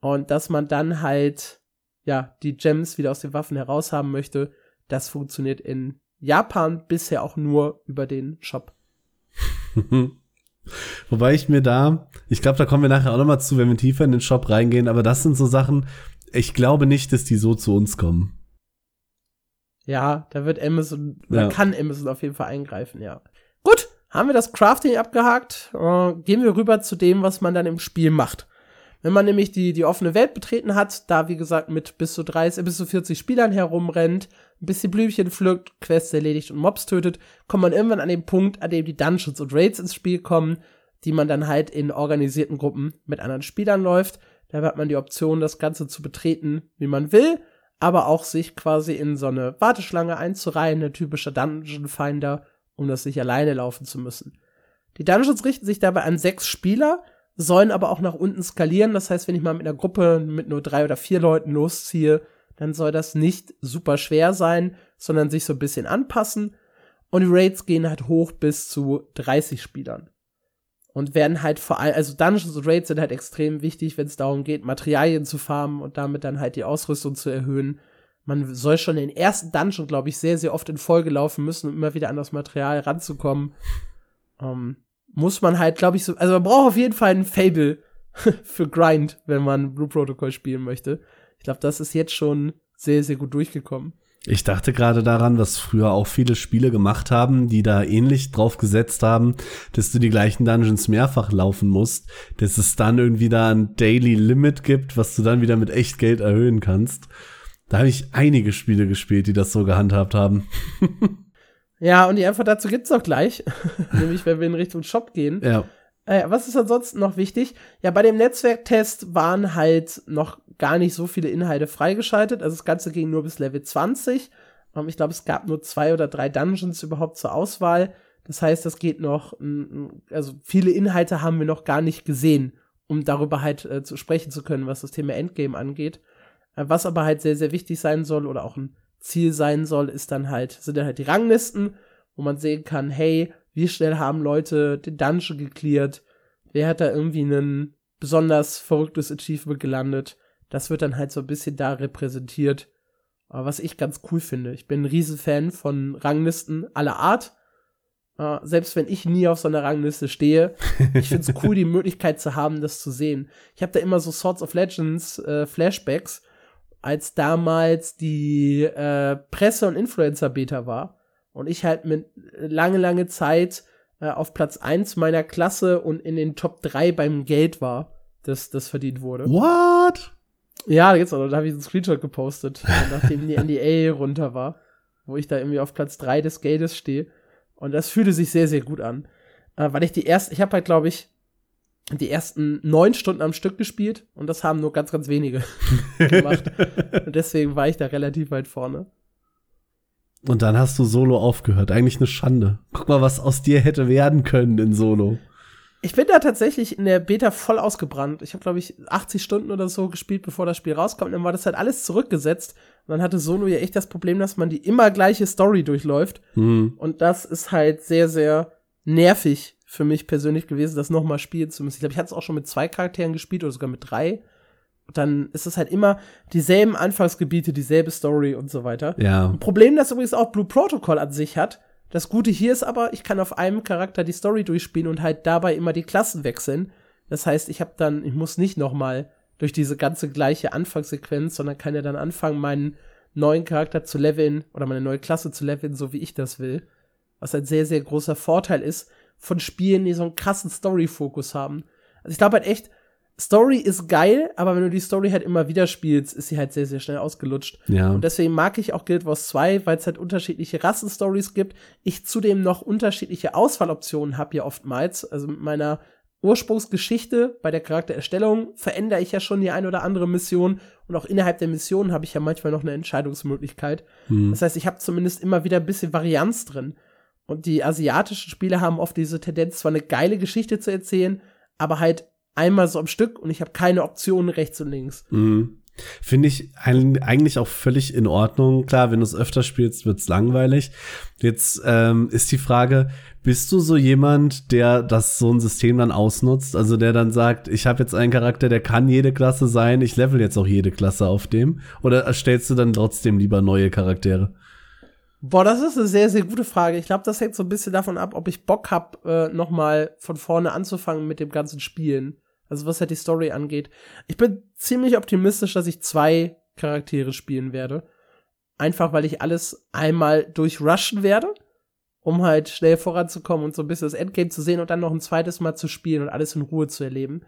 A: Und dass man dann halt, ja, die Gems wieder aus den Waffen heraushaben möchte. Das funktioniert in Japan bisher auch nur über den Shop.
B: Wobei ich mir da, ich glaube, da kommen wir nachher auch noch mal zu, wenn wir tiefer in den Shop reingehen, aber das sind so Sachen, ich glaube nicht, dass die so zu uns kommen.
A: Ja, da wird Amazon,
B: Ja.
A: da kann Amazon auf jeden Fall eingreifen, ja. Gut, haben wir das Crafting abgehakt. Äh, gehen wir rüber zu dem, was man dann im Spiel macht. Wenn man nämlich die, die offene Welt betreten hat, da wie gesagt mit bis zu 30, bis zu 40 Spielern herumrennt, ein bisschen Blümchen pflückt, Quests erledigt und Mobs tötet, kommt man irgendwann an den Punkt, an dem die Dungeons und Raids ins Spiel kommen, die man dann halt in organisierten Gruppen mit anderen Spielern läuft. Da hat man die Option, das Ganze zu betreten, wie man will, aber auch sich quasi in so eine Warteschlange einzureihen, ein typischer Dungeon Finder, um das nicht alleine laufen zu müssen. Die Dungeons richten sich dabei an sechs Spieler, sollen aber auch nach unten skalieren. Das heißt, wenn ich mal mit einer Gruppe mit nur drei oder vier Leuten losziehe, dann soll das nicht super schwer sein, sondern sich so ein bisschen anpassen. Und die Raids gehen halt hoch bis zu 30 Spielern. Und werden halt vor allem, also Dungeons und Raids sind halt extrem wichtig, wenn es darum geht, Materialien zu farmen und damit dann halt die Ausrüstung zu erhöhen. Man soll schon den ersten Dungeon, glaube ich, sehr, sehr oft in Folge laufen müssen, um immer wieder an das Material ranzukommen. Ähm, muss man halt, glaube ich, so, also man braucht auf jeden Fall ein Fable für Grind, wenn man Blue Protocol spielen möchte. Ich glaube, das ist jetzt schon sehr, sehr gut durchgekommen.
B: Ich dachte gerade daran, was früher auch viele Spiele gemacht haben, die da ähnlich drauf gesetzt haben, dass du die gleichen Dungeons mehrfach laufen musst, dass es dann irgendwie da ein Daily Limit gibt, was du dann wieder mit echt Geld erhöhen kannst. Da habe ich einige Spiele gespielt, die das so gehandhabt haben.
A: ja, und die Antwort dazu gibt's auch gleich, nämlich wenn wir in Richtung Shop gehen.
B: Ja.
A: Äh, was ist ansonsten noch wichtig? Ja, bei dem Netzwerktest waren halt noch gar nicht so viele Inhalte freigeschaltet. Also das Ganze ging nur bis Level 20. Ähm, ich glaube, es gab nur zwei oder drei Dungeons überhaupt zur Auswahl. Das heißt, das geht noch, also viele Inhalte haben wir noch gar nicht gesehen, um darüber halt äh, zu sprechen zu können, was das Thema Endgame angeht. Äh, was aber halt sehr, sehr wichtig sein soll oder auch ein Ziel sein soll, ist dann halt, sind dann halt die Ranglisten, wo man sehen kann, hey, wie schnell haben Leute den Dungeon geklärt, wer hat da irgendwie ein besonders verrücktes Achievement gelandet. Das wird dann halt so ein bisschen da repräsentiert. Aber was ich ganz cool finde, ich bin ein Riesenfan von Ranglisten aller Art. Uh, selbst wenn ich nie auf so einer Rangliste stehe, ich finde es cool, die Möglichkeit zu haben, das zu sehen. Ich habe da immer so Swords of Legends äh, Flashbacks, als damals die äh, Presse- und Influencer-Beta war und ich halt mit lange, lange Zeit äh, auf Platz 1 meiner Klasse und in den Top 3 beim Geld war, das, das verdient wurde.
B: What?
A: Ja, jetzt da habe ich einen Screenshot gepostet, nachdem die NDA runter war, wo ich da irgendwie auf Platz 3 des Geldes stehe. Und das fühlte sich sehr, sehr gut an. Äh, weil ich die erste, ich habe halt, glaube ich, die ersten neun Stunden am Stück gespielt und das haben nur ganz, ganz wenige gemacht. Und deswegen war ich da relativ weit vorne.
B: Und dann hast du Solo aufgehört. Eigentlich eine Schande. Guck mal, was aus dir hätte werden können in Solo.
A: Ich bin da tatsächlich in der Beta voll ausgebrannt. Ich habe, glaube ich, 80 Stunden oder so gespielt, bevor das Spiel rauskommt. Dann war das halt alles zurückgesetzt. Und dann hatte Solo ja echt das Problem, dass man die immer gleiche Story durchläuft. Mhm. Und das ist halt sehr, sehr nervig für mich persönlich gewesen, das nochmal spielen zu müssen. Ich glaube, ich hatte es auch schon mit zwei Charakteren gespielt oder sogar mit drei. Und dann ist es halt immer dieselben Anfangsgebiete, dieselbe Story und so weiter.
B: Ja.
A: Ein Problem, das übrigens auch Blue Protocol an sich hat. Das Gute hier ist aber, ich kann auf einem Charakter die Story durchspielen und halt dabei immer die Klassen wechseln. Das heißt, ich habe dann, ich muss nicht noch mal durch diese ganze gleiche Anfangssequenz, sondern kann ja dann anfangen, meinen neuen Charakter zu leveln oder meine neue Klasse zu leveln, so wie ich das will. Was ein sehr, sehr großer Vorteil ist, von Spielen, die so einen krassen Story-Fokus haben. Also ich glaube halt echt, Story ist geil, aber wenn du die Story halt immer wieder spielst, ist sie halt sehr, sehr schnell ausgelutscht.
B: Ja.
A: Und deswegen mag ich auch Guild Wars 2, weil es halt unterschiedliche Rassenstories gibt. Ich zudem noch unterschiedliche Auswahloptionen habe hier oftmals. Also mit meiner Ursprungsgeschichte bei der Charaktererstellung verändere ich ja schon die ein oder andere Mission und auch innerhalb der Mission habe ich ja manchmal noch eine Entscheidungsmöglichkeit. Mhm. Das heißt, ich habe zumindest immer wieder ein bisschen Varianz drin. Und die asiatischen Spiele haben oft diese Tendenz, zwar eine geile Geschichte zu erzählen, aber halt einmal so am Stück und ich habe keine Optionen rechts und links.
B: Mhm. Finde ich eigentlich auch völlig in Ordnung. Klar, wenn du es öfter spielst, wird's langweilig. Jetzt ähm, ist die Frage, bist du so jemand, der das so ein System dann ausnutzt? Also der dann sagt, ich habe jetzt einen Charakter, der kann jede Klasse sein, ich level jetzt auch jede Klasse auf dem? Oder erstellst du dann trotzdem lieber neue Charaktere?
A: Boah, das ist eine sehr, sehr gute Frage. Ich glaube, das hängt so ein bisschen davon ab, ob ich Bock hab, äh, noch mal von vorne anzufangen mit dem ganzen Spielen. Also was halt die Story angeht. Ich bin ziemlich optimistisch, dass ich zwei Charaktere spielen werde. Einfach, weil ich alles einmal durchrushen werde, um halt schnell voranzukommen und so ein bisschen das Endgame zu sehen und dann noch ein zweites Mal zu spielen und alles in Ruhe zu erleben.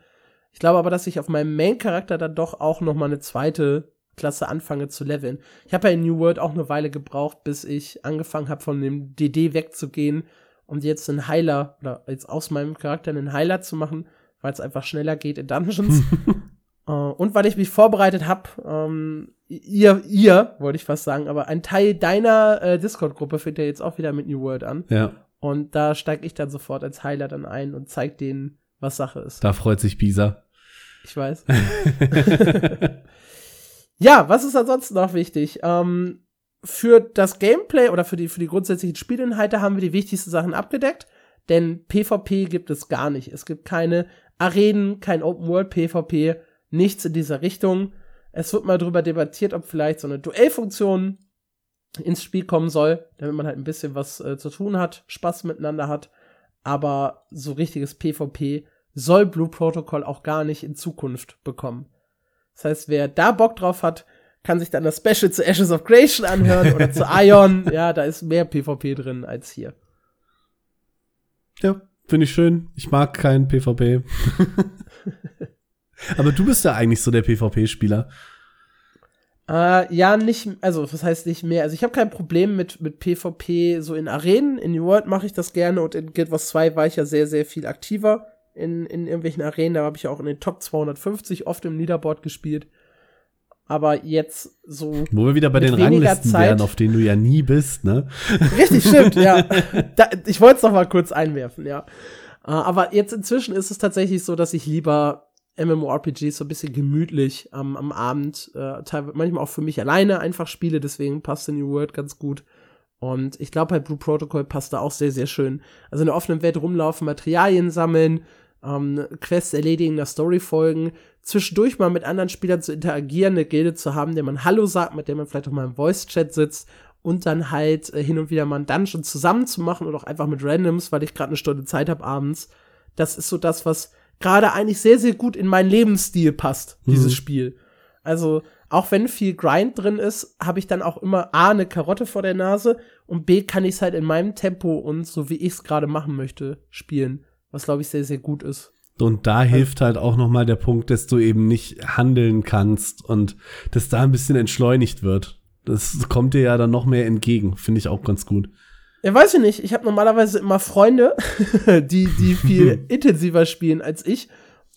A: Ich glaube aber, dass ich auf meinem Main-Charakter dann doch auch noch mal eine zweite Klasse anfange zu leveln. Ich habe ja in New World auch eine Weile gebraucht, bis ich angefangen habe, von dem DD wegzugehen und jetzt einen Heiler oder jetzt aus meinem Charakter einen Heiler zu machen, weil es einfach schneller geht in Dungeons. uh, und weil ich mich vorbereitet habe, ähm, ihr, ihr, wollte ich fast sagen, aber ein Teil deiner äh, Discord-Gruppe fängt ja jetzt auch wieder mit New World an.
B: Ja.
A: Und da steige ich dann sofort als Heiler dann ein und zeig denen, was Sache ist.
B: Da freut sich Bisa.
A: Ich weiß. Ja, was ist ansonsten noch wichtig? Ähm, für das Gameplay oder für die, für die grundsätzlichen Spielinhalte haben wir die wichtigsten Sachen abgedeckt. Denn PvP gibt es gar nicht. Es gibt keine Arenen, kein Open World PvP, nichts in dieser Richtung. Es wird mal darüber debattiert, ob vielleicht so eine Duellfunktion ins Spiel kommen soll, damit man halt ein bisschen was äh, zu tun hat, Spaß miteinander hat. Aber so richtiges PvP soll Blue Protocol auch gar nicht in Zukunft bekommen. Das heißt, wer da Bock drauf hat, kann sich dann das Special zu Ashes of Creation anhören oder zu Ion. Ja, da ist mehr PvP drin als hier.
B: Ja, finde ich schön. Ich mag keinen PvP. Aber du bist ja eigentlich so der PvP-Spieler.
A: Äh, ja, nicht, also was heißt nicht mehr? Also ich habe kein Problem mit, mit PvP so in Arenen. In New World mache ich das gerne und in Guild Wars 2 war ich ja sehr, sehr viel aktiver in, in irgendwelchen Arenen. Da habe ich ja auch in den Top 250 oft im Leaderboard gespielt. Aber jetzt so.
B: Wo wir wieder bei den Ranglisten Zeit, wären, auf denen du ja nie bist, ne?
A: Richtig, stimmt, ja. Da, ich wollte es noch mal kurz einwerfen, ja. Äh, aber jetzt inzwischen ist es tatsächlich so, dass ich lieber MMORPGs so ein bisschen gemütlich am, am Abend, äh, manchmal auch für mich alleine einfach spiele, deswegen passt The New World ganz gut. Und ich glaube, halt Blue Protocol passt da auch sehr, sehr schön. Also in der offenen Welt rumlaufen, Materialien sammeln, ähm, Quests erledigen, der Story folgen, zwischendurch mal mit anderen Spielern zu interagieren, eine Gilde zu haben, der man Hallo sagt, mit der man vielleicht auch mal im Voice-Chat sitzt und dann halt äh, hin und wieder mal einen Dungeon zusammen zu machen oder auch einfach mit Randoms, weil ich gerade eine Stunde Zeit habe abends. Das ist so das, was gerade eigentlich sehr, sehr gut in meinen Lebensstil passt, mhm. dieses Spiel. Also, auch wenn viel Grind drin ist, habe ich dann auch immer A, eine Karotte vor der Nase und B, kann ich es halt in meinem Tempo und so wie ich es gerade machen möchte, spielen. Was, glaube ich, sehr, sehr gut ist.
B: Und da hilft halt auch noch mal der Punkt, dass du eben nicht handeln kannst und dass da ein bisschen entschleunigt wird. Das kommt dir ja dann noch mehr entgegen, finde ich auch ganz gut.
A: Ja, weiß ich nicht. Ich habe normalerweise immer Freunde, die, die viel intensiver spielen als ich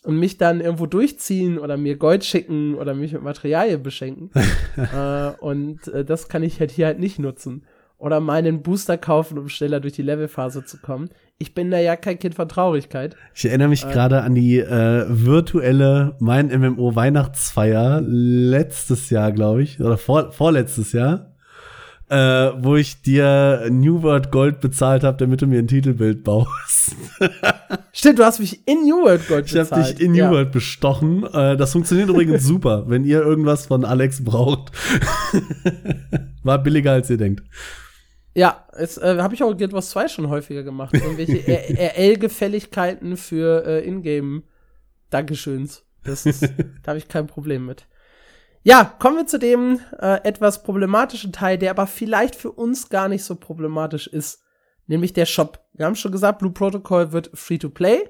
A: und mich dann irgendwo durchziehen oder mir Gold schicken oder mich mit Materialien beschenken. äh, und äh, das kann ich halt hier halt nicht nutzen. Oder meinen Booster kaufen, um schneller durch die Levelphase zu kommen. Ich bin da ja kein Kind von Traurigkeit.
B: Ich erinnere mich äh, gerade an die äh, virtuelle Mein MMO Weihnachtsfeier letztes Jahr, glaube ich, oder vor, vorletztes Jahr äh, wo ich dir New World Gold bezahlt habe, damit du mir ein Titelbild baust.
A: Stimmt, du hast mich in New World Gold
B: bezahlt. Ich habe dich in New ja. World bestochen. Äh, das funktioniert übrigens super, wenn ihr irgendwas von Alex braucht. War billiger, als ihr denkt.
A: Ja, es äh, habe ich auch Guild Wars 2 schon häufiger gemacht. Irgendwelche RL-Gefälligkeiten für äh, Ingame Dankeschöns. Das ist, da habe ich kein Problem mit. Ja, kommen wir zu dem äh, etwas problematischen Teil, der aber vielleicht für uns gar nicht so problematisch ist, nämlich der Shop. Wir haben schon gesagt, Blue Protocol wird free to play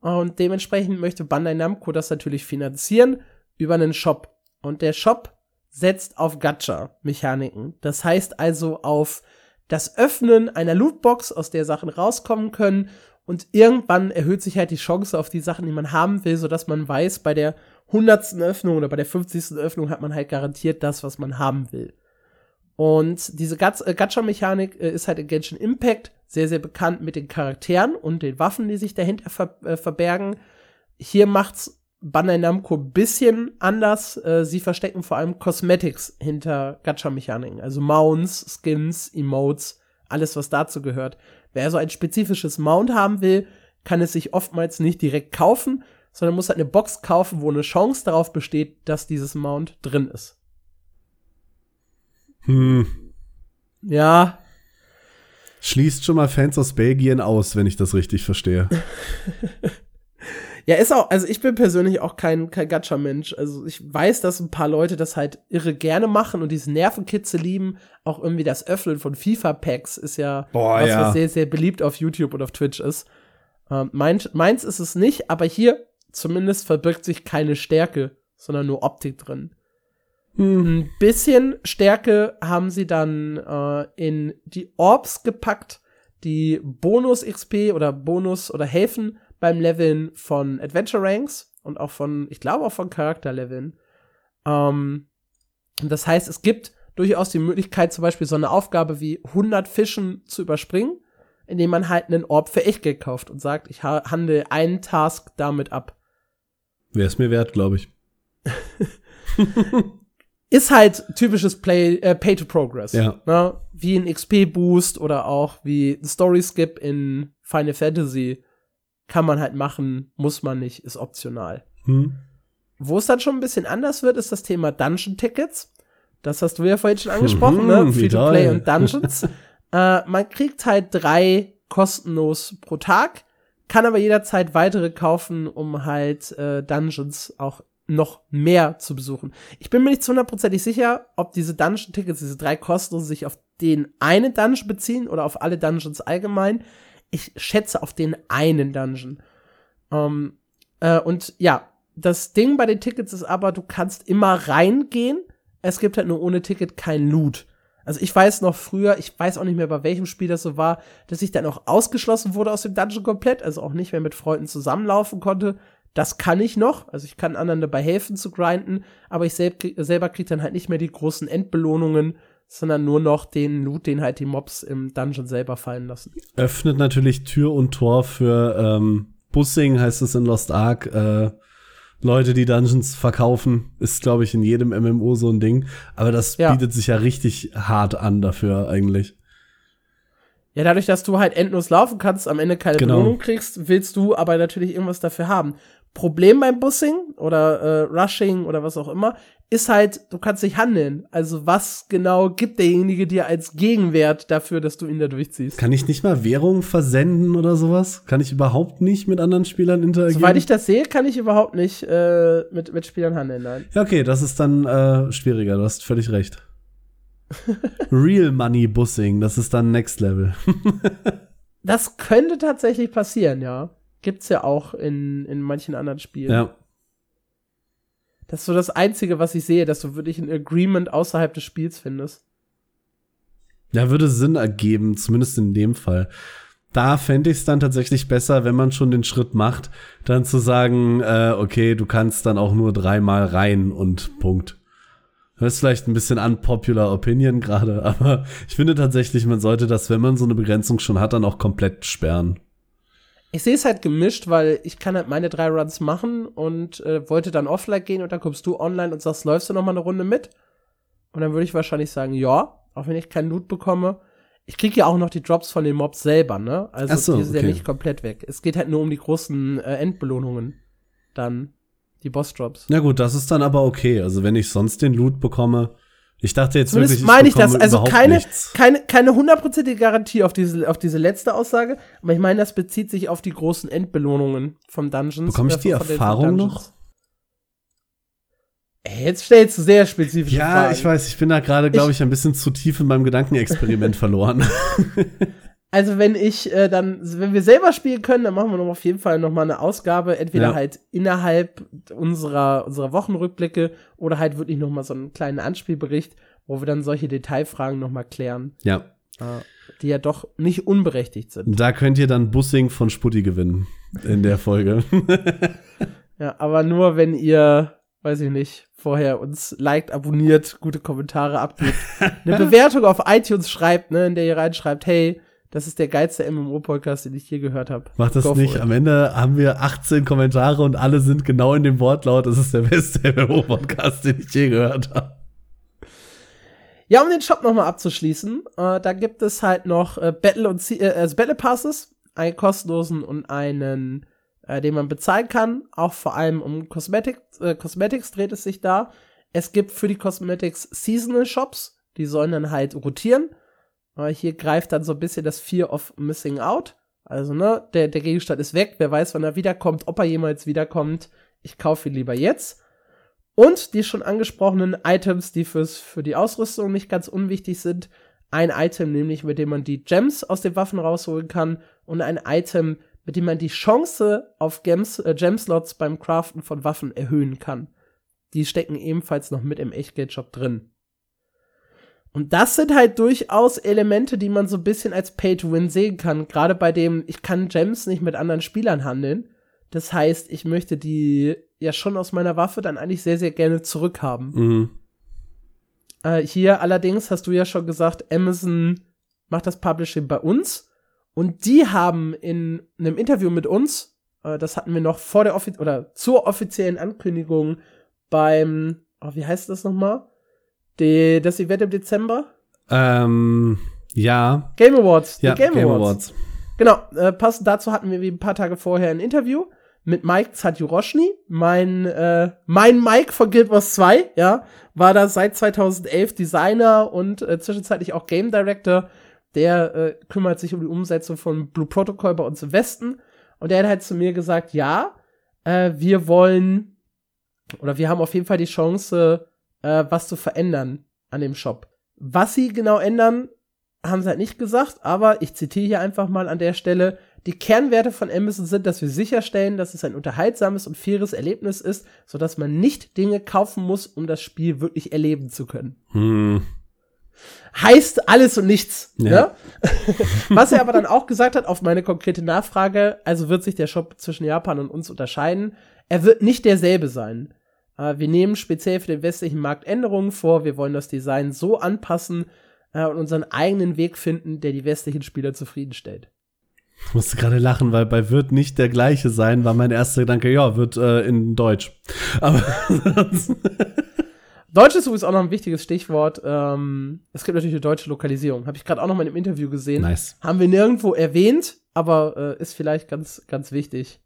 A: und dementsprechend möchte Bandai Namco das natürlich finanzieren über einen Shop. Und der Shop setzt auf Gacha-Mechaniken. Das heißt also auf das Öffnen einer Lootbox, aus der Sachen rauskommen können und irgendwann erhöht sich halt die Chance auf die Sachen, die man haben will, sodass man weiß, bei der hundertsten Öffnung oder bei der 50. Öffnung hat man halt garantiert das, was man haben will. Und diese äh, Gacha-Mechanik äh, ist halt in Genshin Impact sehr, sehr bekannt mit den Charakteren und den Waffen, die sich dahinter ver äh, verbergen. Hier macht's Bandai Namco bisschen anders. Äh, sie verstecken vor allem Cosmetics hinter Gacha-Mechaniken, also Mounts, Skins, Emotes, alles, was dazu gehört. Wer so ein spezifisches Mount haben will, kann es sich oftmals nicht direkt kaufen, sondern muss halt eine Box kaufen, wo eine Chance darauf besteht, dass dieses Mount drin ist.
B: Hm.
A: Ja.
B: Schließt schon mal Fans aus Belgien aus, wenn ich das richtig verstehe.
A: ja, ist auch, also ich bin persönlich auch kein, kein Gacha-Mensch. Also ich weiß, dass ein paar Leute das halt irre gerne machen und diese Nervenkitze lieben. Auch irgendwie das Öffnen von FIFA-Packs ist ja
B: Boah,
A: was,
B: ja.
A: was sehr, sehr beliebt auf YouTube und auf Twitch ist. Ähm, meins, meins ist es nicht, aber hier zumindest verbirgt sich keine Stärke, sondern nur Optik drin. Hm. Ein bisschen Stärke haben sie dann äh, in die Orbs gepackt, die Bonus-XP oder Bonus oder helfen beim Leveln von Adventure Ranks und auch von, ich glaube auch von Charakterleveln. Ähm, das heißt, es gibt durchaus die Möglichkeit, zum Beispiel so eine Aufgabe wie 100 Fischen zu überspringen, indem man halt einen Orb für Echtgeld kauft und sagt, ich handle einen Task damit ab.
B: Wäre es mir wert, glaube ich.
A: ist halt typisches Play, äh, Pay to Progress.
B: Ja.
A: Ne? Wie ein XP-Boost oder auch wie ein Story-Skip in Final Fantasy. Kann man halt machen, muss man nicht, ist optional.
B: Hm.
A: Wo es dann schon ein bisschen anders wird, ist das Thema Dungeon-Tickets. Das hast du ja vorhin schon angesprochen, ne?
B: Mhm, wie
A: Free-to-Play
B: toll.
A: und Dungeons. äh, man kriegt halt drei kostenlos pro Tag, kann aber jederzeit weitere kaufen, um halt äh, Dungeons auch noch mehr zu besuchen. Ich bin mir nicht zu hundertprozentig sicher, ob diese Dungeon-Tickets, diese drei kostenlosen, sich auf den einen Dungeon beziehen oder auf alle Dungeons allgemein. Ich schätze auf den einen Dungeon. Ähm, äh, und ja, das Ding bei den Tickets ist aber, du kannst immer reingehen. Es gibt halt nur ohne Ticket kein Loot. Also ich weiß noch früher, ich weiß auch nicht mehr, bei welchem Spiel das so war, dass ich dann auch ausgeschlossen wurde aus dem Dungeon komplett, also auch nicht mehr mit Freunden zusammenlaufen konnte. Das kann ich noch, also ich kann anderen dabei helfen zu grinden, aber ich selb, selber krieg dann halt nicht mehr die großen Endbelohnungen, sondern nur noch den Loot, den halt die Mobs im Dungeon selber fallen lassen.
B: Öffnet natürlich Tür und Tor für ähm, Bussing, heißt es in Lost Ark. Äh, Leute, die Dungeons verkaufen, ist, glaube ich, in jedem MMO so ein Ding. Aber das
A: Ja.
B: bietet sich ja richtig hart an dafür eigentlich.
A: Ja, dadurch, dass du halt endlos laufen kannst, am Ende keine
B: Genau.
A: Belohnung kriegst, willst du aber natürlich irgendwas dafür haben. Problem beim Bussing oder äh, Rushing oder was auch immer, ist halt, du kannst nicht handeln. Also was genau gibt derjenige dir als Gegenwert dafür, dass du ihn da durchziehst?
B: Kann ich nicht mal Währung versenden oder sowas? Kann ich überhaupt nicht mit anderen Spielern interagieren?
A: Soweit ich das sehe, kann ich überhaupt nicht äh, mit, mit Spielern handeln, nein.
B: ja, okay, das ist dann äh, schwieriger, du hast völlig recht. Real Money Bussing, das ist dann Next Level.
A: Das könnte tatsächlich passieren, ja. Gibt's ja auch in, in manchen anderen Spielen.
B: ja.
A: Das ist so das Einzige, was ich sehe, dass du wirklich ein Agreement außerhalb des Spiels findest.
B: Ja, würde Sinn ergeben, zumindest in dem Fall. Da fände ich es dann tatsächlich besser, wenn man schon den Schritt macht, dann zu sagen, äh, okay, du kannst dann auch nur dreimal rein und Punkt. Das ist vielleicht ein bisschen unpopular Opinion gerade, aber ich finde tatsächlich, man sollte das, wenn man so eine Begrenzung schon hat, dann auch komplett sperren.
A: Ich sehe es halt gemischt, weil ich kann halt meine drei Runs machen und äh, wollte dann offline gehen und dann kommst du online und sagst, läufst du noch mal eine Runde mit? Und dann würde ich wahrscheinlich sagen, ja, auch wenn ich keinen Loot bekomme. Ich kriege ja auch noch die Drops von den Mobs selber, ne? Also
B: so,
A: die sind ja
B: okay.
A: nicht komplett weg. Es geht halt nur um die großen äh, Endbelohnungen. Dann die Boss-Drops.
B: Na gut, das ist dann aber okay. Also wenn ich sonst den Loot bekomme, ich dachte jetzt
A: Zumindest
B: wirklich,
A: meine ich das. Also keine,
B: nichts.
A: keine, keine hundertprozentige Garantie auf diese, auf diese letzte Aussage. Aber ich meine, das bezieht sich auf die großen Endbelohnungen vom Dungeons.
B: Bekomme ich
A: äh,
B: die Erfahrung noch?
A: Ey, Jetzt stellst du sehr spezifische
B: Ja,
A: Fragen.
B: ich weiß, ich bin da gerade, glaube
A: Ich-
B: ich, ein bisschen zu tief in meinem Gedankenexperiment verloren.
A: Also wenn ich äh, dann, wenn wir selber spielen können, dann machen wir noch auf jeden Fall noch mal eine Ausgabe, entweder
B: Ja.
A: halt innerhalb unserer unserer Wochenrückblicke oder halt wirklich noch mal so einen kleinen Anspielbericht, wo wir dann solche Detailfragen noch mal klären,
B: ja.
A: äh, die ja doch nicht unberechtigt sind.
B: Da könnt ihr dann Bussing von Sputti gewinnen in der Folge.
A: Ja, aber nur wenn ihr, weiß ich nicht, vorher uns liked, abonniert, gute Kommentare abgibt, eine Bewertung auf iTunes schreibt, ne, in der ihr reinschreibt, hey, das ist der geilste MMO-Podcast, den ich je gehört habe.
B: Macht das
A: Go
B: nicht. Am Ende haben wir 18 Kommentare und alle sind genau in dem Wortlaut. Das ist der beste MMO-Podcast, den ich je gehört habe.
A: Ja, um den Shop nochmal abzuschließen, äh, da gibt es halt noch äh, Battle und äh, also Battle Passes, einen kostenlosen und einen, äh, den man bezahlen kann. Auch vor allem um Cosmetic, äh, Cosmetics dreht es sich da. Es gibt für die Cosmetics Seasonal Shops, die sollen dann halt rotieren. Äh, hier greift dann so ein bisschen das Fear of Missing Out. Also, ne, der, der Gegenstand ist weg, wer weiß, wann er wiederkommt, ob er jemals wiederkommt. Ich kaufe ihn lieber jetzt. Und die schon angesprochenen Items, die fürs, für die Ausrüstung nicht ganz unwichtig sind. Ein Item, nämlich mit dem man die Gems aus den Waffen rausholen kann. Und ein Item, mit dem man die Chance auf Gems, äh, Gemslots beim Craften von Waffen erhöhen kann. Die stecken ebenfalls noch mit im Echtgeldshop drin. Und das sind halt durchaus Elemente, die man so ein bisschen als Pay-to-Win sehen kann. Gerade bei dem, ich kann Gems nicht mit anderen Spielern handeln. Das heißt, ich möchte die ja schon aus meiner Waffe dann eigentlich sehr, sehr gerne zurückhaben.
B: Mhm.
A: Äh, hier allerdings hast du ja schon gesagt, Amazon macht das Publishing bei uns. Und die haben in einem Interview mit uns, äh, das hatten wir noch vor der Offi oder zur offiziellen Ankündigung beim, oh, wie heißt das nochmal? Die, das Event im Dezember?
B: Ähm, ja.
A: Game Awards.
B: Ja, Game, Game Awards. Awards.
A: Genau, äh, passend dazu hatten wir wie ein paar Tage vorher ein Interview mit Mike Zadjuroschny. Mein, äh, mein Mike von Guild Wars 2, ja, war da seit 2011 Designer und äh, zwischenzeitlich auch Game Director. Der äh, kümmert sich um die Umsetzung von Blue Protocol bei uns im Westen. Und der hat halt zu mir gesagt, ja, äh, wir wollen, oder wir haben auf jeden Fall die Chance, äh, was zu verändern an dem Shop. Was sie genau ändern, haben sie halt nicht gesagt, aber ich zitiere hier einfach mal an der Stelle, die Kernwerte von Amazon sind, dass wir sicherstellen, dass es ein unterhaltsames und faires Erlebnis ist, sodass man nicht Dinge kaufen muss, um das Spiel wirklich erleben zu können. Hm. Heißt alles und nichts. Ja. Ne? Was er aber dann auch gesagt hat auf meine konkrete Nachfrage, also wird sich der Shop zwischen Japan und uns unterscheiden. Er wird nicht derselbe sein. Äh, wir nehmen speziell für den westlichen Markt Änderungen vor. Wir wollen das Design so anpassen, äh, und unseren eigenen Weg finden, der die westlichen Spieler zufriedenstellt.
B: Ich musste gerade lachen, weil bei wird nicht der gleiche sein, war mein erster Gedanke, ja, wird äh, in Deutsch. Aber
A: Deutsch ist übrigens auch noch ein wichtiges Stichwort. Ähm, es gibt natürlich eine deutsche Lokalisierung. Habe ich gerade auch noch mal in einem Interview gesehen.
B: Nice.
A: Haben wir nirgendwo erwähnt, aber äh, ist vielleicht ganz, ganz wichtig.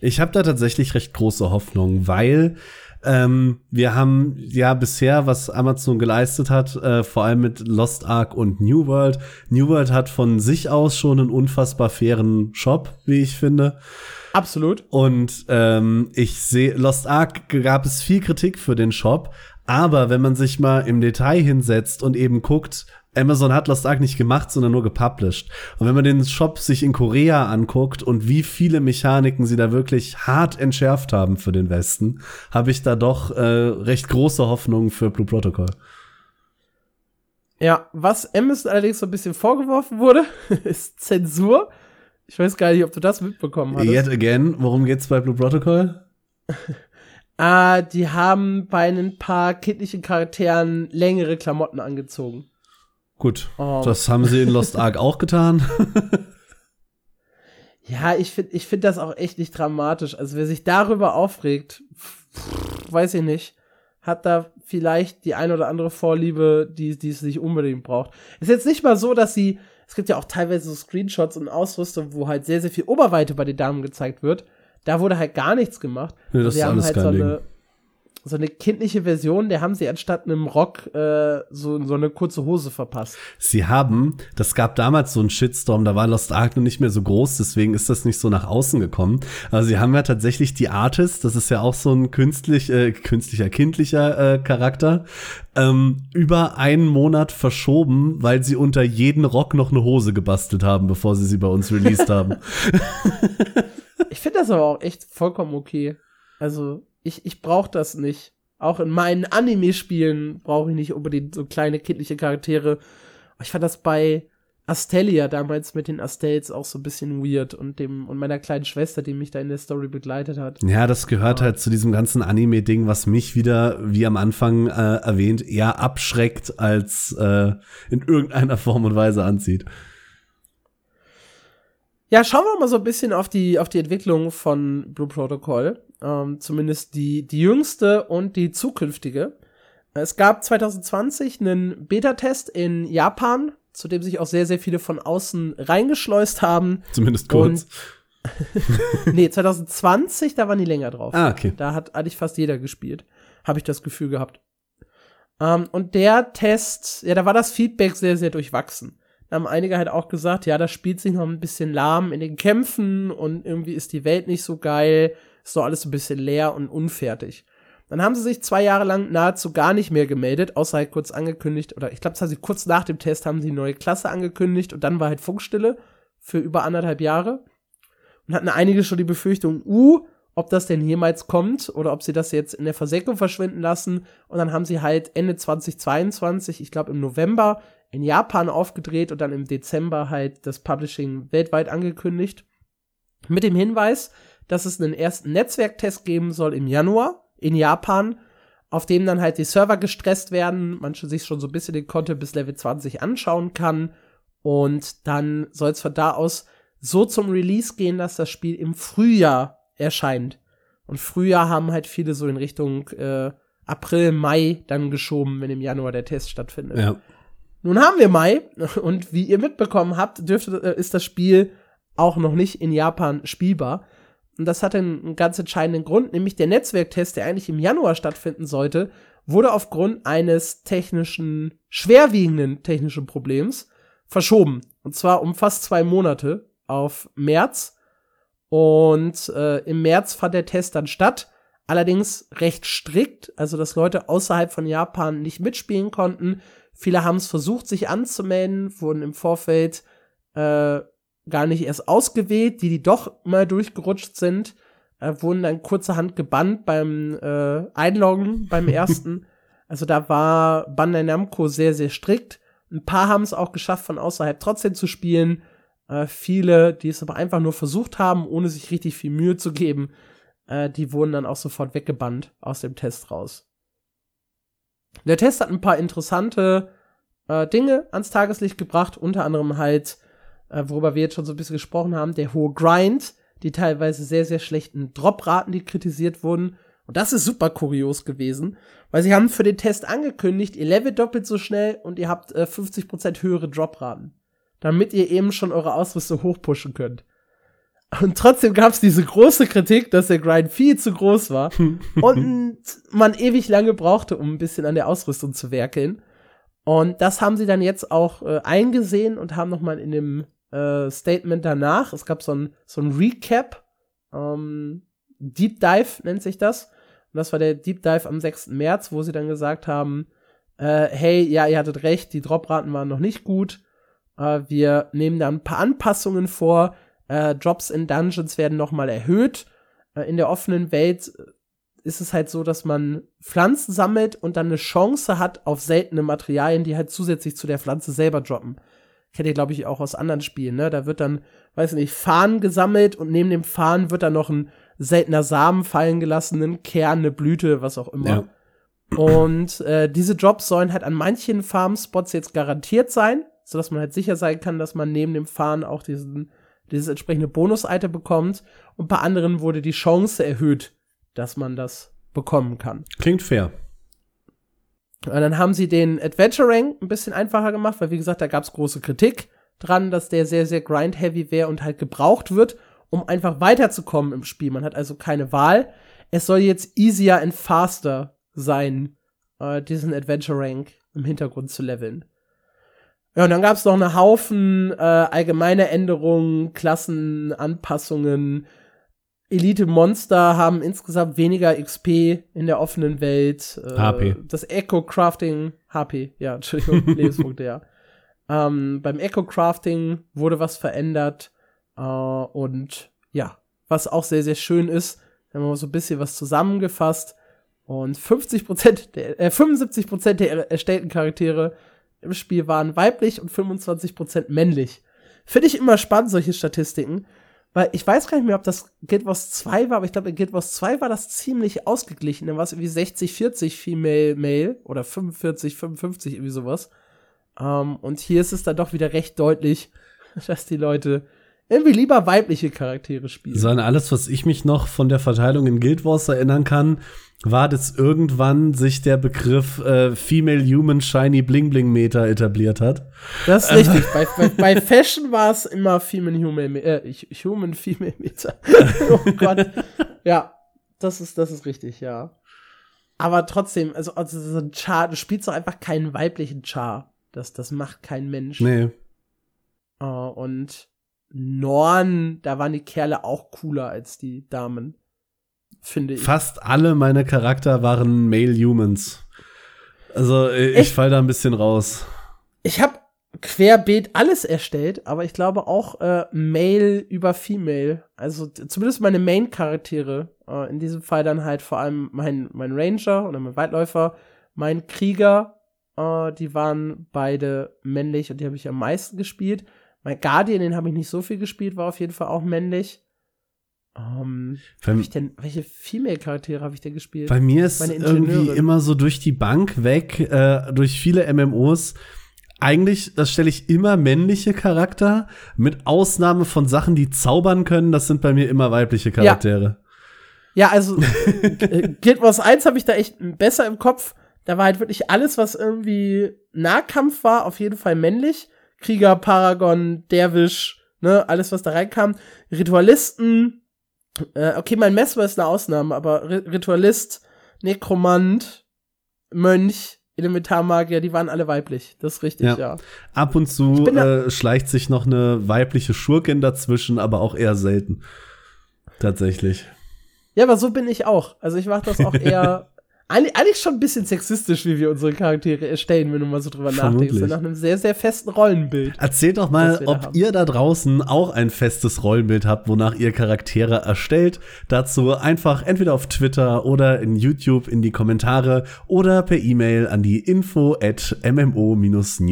B: Ich habe da tatsächlich recht große Hoffnung, weil ähm, wir haben ja bisher, was Amazon geleistet hat, äh, vor allem mit Lost Ark und New World. New World hat von sich aus schon einen unfassbar fairen Shop, wie ich finde.
A: Absolut.
B: Und ähm, ich sehe, Lost Ark gab es viel Kritik für den Shop, aber wenn man sich mal im Detail hinsetzt und eben guckt, Amazon hat Lost Ark nicht gemacht, sondern nur gepublished. Und wenn man den Shop sich in Korea anguckt und wie viele Mechaniken sie da wirklich hart entschärft haben für den Westen, habe ich da doch äh, recht große Hoffnungen für Blue Protocol.
A: Ja, was Amazon allerdings so ein bisschen vorgeworfen wurde, ist Zensur. Ich weiß gar nicht, ob du das mitbekommen hast.
B: Yet again, worum geht's bei Blue Protocol?
A: ah, die haben bei ein paar kindlichen Charakteren längere Klamotten angezogen.
B: Gut, um. das haben sie in Lost Ark auch getan.
A: ja, ich finde ich find das auch echt nicht dramatisch. Also wer sich darüber aufregt, weiß ich nicht, hat da vielleicht die ein oder andere Vorliebe, die, die es nicht unbedingt braucht. Ist jetzt nicht mal so, dass sie, es gibt ja auch teilweise so Screenshots und Ausrüstung, wo halt sehr, sehr viel Oberweite bei den Damen gezeigt wird. Da wurde halt gar nichts gemacht.
B: Ja, das ist alles halt so eine,
A: so eine kindliche Version, der haben sie anstatt einem Rock äh, so, so eine kurze Hose verpasst.
B: Sie haben, das gab damals so einen Shitstorm, da war Lost Ark noch nicht mehr so groß, deswegen ist das nicht so nach außen gekommen. Aber sie haben ja tatsächlich die Artist, das ist ja auch so ein künstlich, äh, künstlicher, kindlicher äh, Charakter, ähm, über einen Monat verschoben, weil sie unter jeden Rock noch eine Hose gebastelt haben, bevor sie sie bei uns released haben.
A: ich finde das aber auch echt vollkommen okay. Also ich, ich brauche das nicht. Auch in meinen Anime-Spielen brauche ich nicht unbedingt so kleine kindliche Charaktere. Ich fand das bei Astelia damals mit den Astels auch so ein bisschen weird und dem und meiner kleinen Schwester, die mich da in der Story begleitet hat.
B: Ja, das gehört halt zu diesem ganzen Anime-Ding, was mich wieder, wie am Anfang äh, erwähnt, eher abschreckt als äh, in irgendeiner Form und Weise anzieht.
A: Ja, schauen wir mal so ein bisschen auf die, auf die Entwicklung von Blue Protocol. Ähm, zumindest die, die jüngste und die zukünftige. Es gab 2020 einen Beta-Test in Japan, zu dem sich auch sehr, sehr viele von außen reingeschleust haben.
B: Zumindest kurz.
A: nee, 2020, da waren die länger drauf.
B: Ah, okay.
A: Da hat eigentlich fast jeder gespielt. Habe ich das Gefühl gehabt. Ähm, und der Test, ja, da war das Feedback sehr, sehr durchwachsen. Da haben einige halt auch gesagt, ja, das spielt sich noch ein bisschen lahm in den Kämpfen und irgendwie ist die Welt nicht so geil, ist doch alles ein bisschen leer und unfertig. Dann haben sie sich zwei Jahre lang nahezu gar nicht mehr gemeldet, außer halt kurz angekündigt, oder ich glaube, das haben kurz nach dem Test haben sie eine neue Klasse angekündigt und dann war halt Funkstille für über anderthalb Jahre. Und hatten einige schon die Befürchtung, uh, ob das denn jemals kommt oder ob sie das jetzt in der Versenkung verschwinden lassen. Und dann haben sie halt Ende 2022, ich glaube im November, in Japan aufgedreht und dann im Dezember halt das Publishing weltweit angekündigt. Mit dem Hinweis, dass es einen ersten Netzwerktest geben soll im Januar in Japan, auf dem dann halt die Server gestresst werden, man sich schon so ein bisschen den Content bis Level 20 anschauen kann. Und dann soll es von da aus so zum Release gehen, dass das Spiel im Frühjahr erscheint. Und Frühjahr haben halt viele so in Richtung äh, April, Mai dann geschoben, wenn im Januar der Test stattfindet.
B: Ja.
A: Nun haben wir Mai und wie ihr mitbekommen habt, dürfte, äh, ist das Spiel auch noch nicht in Japan spielbar. Und das hat einen ganz entscheidenden Grund, nämlich der Netzwerktest, der eigentlich im Januar stattfinden sollte, wurde aufgrund eines technischen, schwerwiegenden technischen Problems verschoben. Und zwar um fast zwei Monate auf März. Und äh, im März fand der Test dann statt. Allerdings recht strikt, also dass Leute außerhalb von Japan nicht mitspielen konnten. Viele haben es versucht, sich anzumelden, wurden im Vorfeld äh, gar nicht erst ausgewählt. Die, die doch mal durchgerutscht sind, äh, wurden dann kurzerhand gebannt beim äh, Einloggen beim ersten. also da war Bandai Namco sehr, sehr strikt. Ein paar haben es auch geschafft, von außerhalb trotzdem zu spielen. Äh, viele, die es aber einfach nur versucht haben, ohne sich richtig viel Mühe zu geben, äh, die wurden dann auch sofort weggebannt aus dem Test raus. Der Test hat ein paar interessante äh, Dinge ans Tageslicht gebracht, unter anderem halt, äh, worüber wir jetzt schon so ein bisschen gesprochen haben, der hohe Grind, die teilweise sehr, sehr schlechten Dropraten, die kritisiert wurden. Und das ist super kurios gewesen, weil sie haben für den Test angekündigt, ihr levelt doppelt so schnell und ihr habt äh, 50% höhere Dropraten, damit ihr eben schon eure Ausrüstung hochpushen könnt. Und trotzdem gab es diese große Kritik, dass der Grind viel zu groß war und man ewig lange brauchte, um ein bisschen an der Ausrüstung zu werkeln. Und das haben sie dann jetzt auch äh, eingesehen und haben noch mal in dem äh, Statement danach, es gab so ein, so ein Recap, ähm, Deep Dive nennt sich das. Und das war der Deep Dive am 6. März, wo sie dann gesagt haben, äh, hey, ja, ihr hattet recht, die Dropraten waren noch nicht gut. Äh, wir nehmen da ein paar Anpassungen vor, äh, Drops in Dungeons werden nochmal erhöht. Äh, in der offenen Welt äh, ist es halt so, dass man Pflanzen sammelt und dann eine Chance hat auf seltene Materialien, die halt zusätzlich zu der Pflanze selber droppen. Kennt ihr, glaube ich, auch aus anderen Spielen, ne? Da wird dann, weiß nicht, Farn gesammelt und neben dem Farn wird dann noch ein seltener Samen fallen gelassen, ein Kern, eine Blüte, was auch immer. Ja. Und äh, diese Drops sollen halt an manchen Farmspots jetzt garantiert sein, sodass man halt sicher sein kann, dass man neben dem Farn auch diesen dieses entsprechende Bonus-Item bekommt und bei anderen wurde die Chance erhöht, dass man das bekommen kann.
B: Klingt fair.
A: Und dann haben sie den Adventure Rank ein bisschen einfacher gemacht, weil wie gesagt, da gab es große Kritik dran, dass der sehr, sehr grind-heavy wäre und halt gebraucht wird, um einfach weiterzukommen im Spiel. Man hat also keine Wahl. Es soll jetzt easier and faster sein, äh, diesen Adventure Rank im Hintergrund zu leveln. Ja, und dann gab es noch eine Haufen äh, allgemeine Änderungen, Klassenanpassungen. Elite-Monster haben insgesamt weniger XP in der offenen Welt.
B: Äh, HP.
A: Das Echo-Crafting, HP, ja, Entschuldigung, Lebenspunkte, ja. Ähm, beim Echo-Crafting wurde was verändert. Äh, und ja, was auch sehr, sehr schön ist, haben wir so ein bisschen was zusammengefasst. Und 50 der, äh, 75% der erstellten Charaktere im Spiel waren weiblich und 25% männlich. Finde ich immer spannend, solche Statistiken. Weil ich weiß gar nicht mehr, ob das Guild Wars 2 war, aber ich glaube, in Guild Wars 2 war das ziemlich ausgeglichen. Dann war es irgendwie 60, 40 Female Male oder 45, 55, irgendwie sowas. Um, ähm, und hier ist es dann doch wieder recht deutlich, dass die Leute irgendwie lieber weibliche Charaktere spielen.
B: Sondern alles, was ich mich noch von der Verteilung in Guild Wars erinnern kann, war, dass irgendwann sich der Begriff äh, Female Human Shiny Bling Bling Meter etabliert hat.
A: Das ist richtig. bei, bei, bei, Fashion war es immer Female Human, äh, Human Female Meter. oh Gott. Ja, das ist, das ist richtig, ja. Aber trotzdem, also, also so ein Char, du spielst doch einfach keinen weiblichen Char. Das, das macht kein Mensch.
B: Nee.
A: Uh, und Norn, da waren die Kerle auch cooler als die Damen finde ich.
B: Fast alle meine Charakter waren Male Humans. Also ich, ich fall da ein bisschen raus.
A: Ich habe querbeet alles erstellt, aber ich glaube auch äh, Male über Female. Also zumindest meine Main-Charaktere. Äh, in diesem Fall dann halt vor allem mein, mein Ranger oder mein Weitläufer, mein Krieger. Äh, die waren beide männlich und die habe ich am meisten gespielt. Mein Guardian, den habe ich nicht so viel gespielt, war auf jeden Fall auch männlich. Um, ähm, ich denn, welche Female-Charaktere habe ich denn gespielt?
B: Bei mir ist irgendwie immer so durch die Bank weg, äh, durch viele MMOs. Eigentlich, das stelle ich immer männliche Charakter, mit Ausnahme von Sachen, die zaubern können, das sind bei mir immer weibliche Charaktere.
A: Ja, also äh, Guild Wars 1 habe ich da echt besser im Kopf. Da war halt wirklich alles, was irgendwie Nahkampf war, auf jeden Fall männlich. Krieger, Paragon, Derwisch, ne, alles, was da reinkam. Ritualisten, äh, okay, mein Messer ist eine Ausnahme, aber Ritualist, Nekromant, Mönch, Elementarmagier, die waren alle weiblich. Das ist richtig, ja. ja.
B: Ab und zu äh, schleicht sich noch eine weibliche Schurkin dazwischen, aber auch eher selten. Tatsächlich.
A: Ja, aber so bin ich auch. Also ich mache das auch eher eigentlich, schon ein bisschen sexistisch, wie wir unsere Charaktere erstellen, wenn du mal so drüber Vermutlich. nachdenkst. Nach einem sehr, sehr festen Rollenbild.
B: Erzählt doch mal, ob haben. ihr da draußen auch ein festes Rollenbild habt, wonach ihr Charaktere erstellt. Dazu einfach entweder auf Twitter oder in YouTube in die Kommentare oder per E-Mail an die info at mmo-news.audio.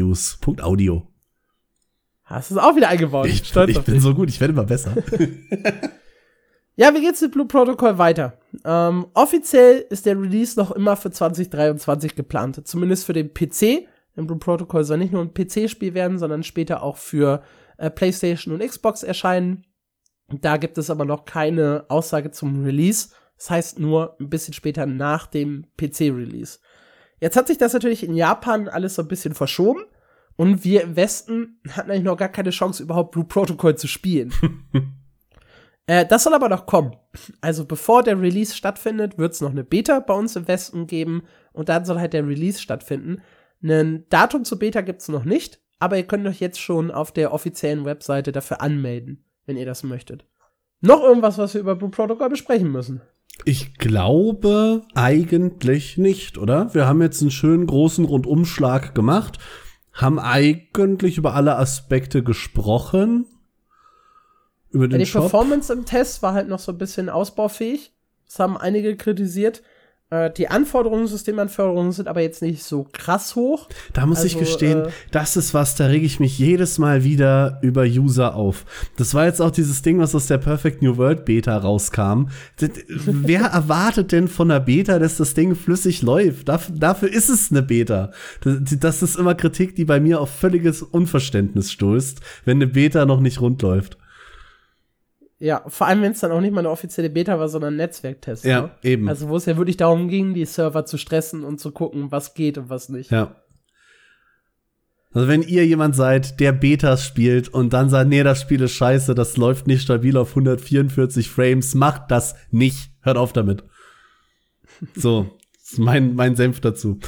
A: Hast du es auch wieder eingebaut?
B: Ich, ich bin so gut, ich werde immer besser.
A: Ja, wie geht's mit Blue Protocol weiter? Ähm, offiziell ist der Release noch immer für 2023 geplant. Zumindest für den PC. Denn Blue Protocol soll nicht nur ein PC-Spiel werden, sondern später auch für äh, PlayStation und Xbox erscheinen. Da gibt es aber noch keine Aussage zum Release. Das heißt nur ein bisschen später nach dem PC-Release. Jetzt hat sich das natürlich in Japan alles so ein bisschen verschoben. Und wir im Westen hatten eigentlich noch gar keine Chance, überhaupt Blue Protocol zu spielen. Äh, das soll aber noch kommen. Also bevor der Release stattfindet, wird es noch eine Beta bei uns im Westen geben und dann soll halt der Release stattfinden. Ein Datum zur Beta gibt's noch nicht, aber ihr könnt euch jetzt schon auf der offiziellen Webseite dafür anmelden, wenn ihr das möchtet. Noch irgendwas, was wir über Blue Protocol besprechen müssen?
B: Ich glaube eigentlich nicht, oder? Wir haben jetzt einen schönen großen Rundumschlag gemacht, haben eigentlich über alle Aspekte gesprochen.
A: Über den ja, die Shop. Performance im Test war halt noch so ein bisschen ausbaufähig. Das haben einige kritisiert. Äh, die Anforderungen, Systemanforderungen sind aber jetzt nicht so krass hoch.
B: Da muss also, ich gestehen, äh, das ist was, da rege ich mich jedes Mal wieder über User auf. Das war jetzt auch dieses Ding, was aus der Perfect New World Beta rauskam. Wer erwartet denn von der Beta, dass das Ding flüssig läuft? Dafür, dafür ist es eine Beta. Das, das ist immer Kritik, die bei mir auf völliges Unverständnis stößt, wenn eine Beta noch nicht rund läuft.
A: Ja, vor allem, wenn es dann auch nicht mal eine offizielle Beta war, sondern ein Netzwerktest.
B: Ja, ne? eben.
A: Also, wo es ja wirklich darum ging, die Server zu stressen und zu gucken, was geht und was nicht.
B: Ja. Also, wenn ihr jemand seid, der Betas spielt und dann sagt, nee, das Spiel ist scheiße, das läuft nicht stabil auf 144 Frames, macht das nicht. Hört auf damit. So, das ist mein, mein Senf dazu.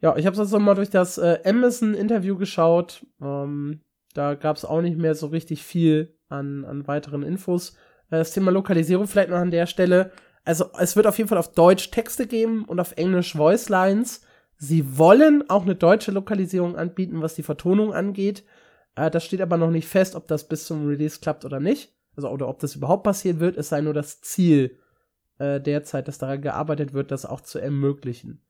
A: ja, ich habe jetzt noch mal durch das äh, Amazon-Interview geschaut. Ähm, da gab es auch nicht mehr so richtig viel an, an weiteren Infos. Äh, das Thema Lokalisierung vielleicht noch an der Stelle. Also es wird auf jeden Fall auf Deutsch Texte geben und auf Englisch Voice Lines. Sie wollen auch eine deutsche Lokalisierung anbieten, was die Vertonung angeht. Äh, das steht aber noch nicht fest, ob das bis zum Release klappt oder nicht. Also oder ob das überhaupt passieren wird. Es sei nur das Ziel äh, derzeit, dass daran gearbeitet wird, das auch zu ermöglichen.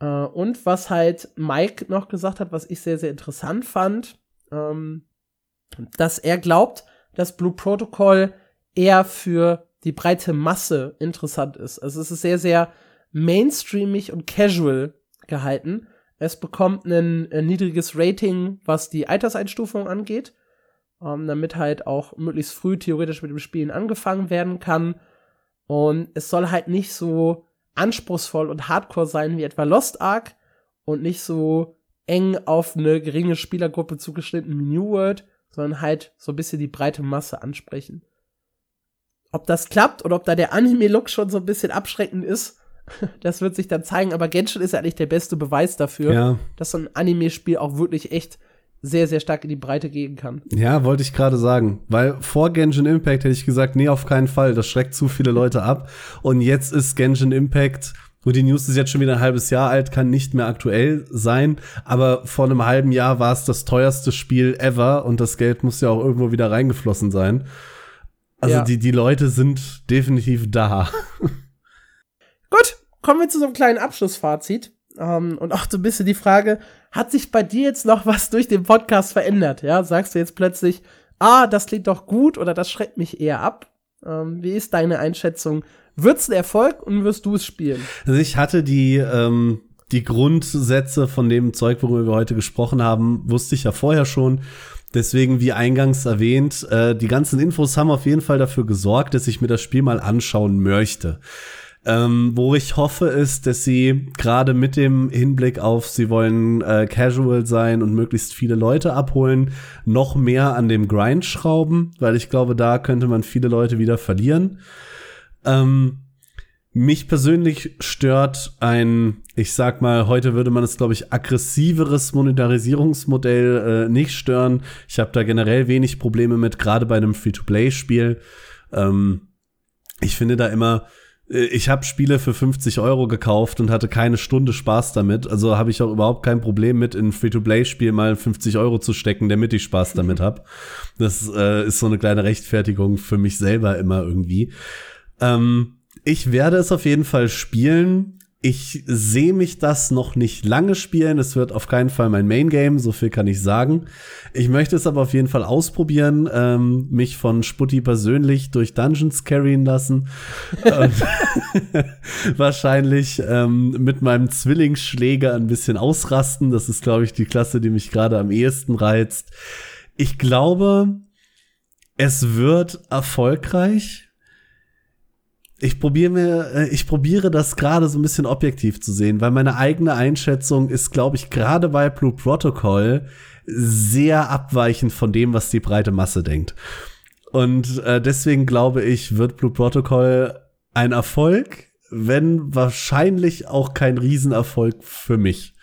A: Äh, und was halt Mike noch gesagt hat, was ich sehr, sehr interessant fand, ähm, dass er glaubt, dass Blue Protocol eher für die breite Masse interessant ist. Also es ist sehr, sehr mainstreamig und casual gehalten. Es bekommt ein, ein niedriges Rating, was die Alterseinstufung angeht, ähm, damit halt auch möglichst früh theoretisch mit dem Spielen angefangen werden kann. Und es soll halt nicht so anspruchsvoll und hardcore sein wie etwa Lost Ark und nicht so eng auf eine geringe Spielergruppe zugeschnitten wie New World, sondern halt so ein bisschen die breite Masse ansprechen. Ob das klappt oder ob da der Anime-Look schon so ein bisschen abschreckend ist, das wird sich dann zeigen. Aber Genshin ist ja eigentlich der beste Beweis dafür, ja. dass so ein Anime-Spiel auch wirklich echt sehr, sehr stark in die Breite gehen kann.
B: Ja, wollte ich gerade sagen. Weil vor Genshin Impact hätte ich gesagt, nee, auf keinen Fall. Das schreckt zu viele Leute ab. Und jetzt ist Genshin Impact Gut, die News ist jetzt schon wieder ein halbes Jahr alt, kann nicht mehr aktuell sein, aber vor einem halben Jahr war es das teuerste Spiel ever und das Geld muss ja auch irgendwo wieder reingeflossen sein. Also ja. die, die Leute sind definitiv da.
A: Gut, kommen wir zu so einem kleinen Abschlussfazit. Ähm, und auch so ein bisschen die Frage, hat sich bei dir jetzt noch was durch den Podcast verändert? Ja, sagst du jetzt plötzlich, ah, das klingt doch gut oder das schreckt mich eher ab? Ähm, wie ist deine Einschätzung wird's ein Erfolg und wirst du es spielen?
B: Also ich hatte die, ähm, die Grundsätze von dem Zeug, worüber wir heute gesprochen haben, wusste ich ja vorher schon. Deswegen, wie eingangs erwähnt, äh, die ganzen Infos haben auf jeden Fall dafür gesorgt, dass ich mir das Spiel mal anschauen möchte. Ähm, wo ich hoffe, ist, dass sie gerade mit dem Hinblick auf, sie wollen äh, casual sein und möglichst viele Leute abholen, noch mehr an dem Grind schrauben, weil ich glaube, da könnte man viele Leute wieder verlieren. Ähm, mich persönlich stört ein, ich sag mal, heute würde man es, glaube ich, aggressiveres Monetarisierungsmodell äh, nicht stören. Ich habe da generell wenig Probleme mit, gerade bei einem Free-to-Play-Spiel. Ähm, ich finde da immer, äh, ich habe Spiele für 50 Euro gekauft und hatte keine Stunde Spaß damit. Also habe ich auch überhaupt kein Problem mit, in ein Free-to-Play-Spiel mal 50 Euro zu stecken, damit ich Spaß damit habe. Das äh, ist so eine kleine Rechtfertigung für mich selber immer irgendwie. Ähm, ich werde es auf jeden Fall spielen. Ich sehe mich das noch nicht lange spielen. Es wird auf keinen Fall mein Main Game, so viel kann ich sagen. Ich möchte es aber auf jeden Fall ausprobieren, ähm, mich von Sputti persönlich durch Dungeons carryen lassen. wahrscheinlich ähm, mit meinem Zwillingsschläger ein bisschen ausrasten. Das ist, glaube ich, die Klasse, die mich gerade am ehesten reizt. Ich glaube, es wird erfolgreich ich probiere mir, äh, ich probiere das gerade so ein bisschen objektiv zu sehen, weil meine eigene Einschätzung ist, glaube ich, gerade bei Blue Protocol sehr abweichend von dem, was die breite Masse denkt. Und äh, deswegen glaube ich, wird Blue Protocol ein Erfolg, wenn wahrscheinlich auch kein Riesenerfolg für mich.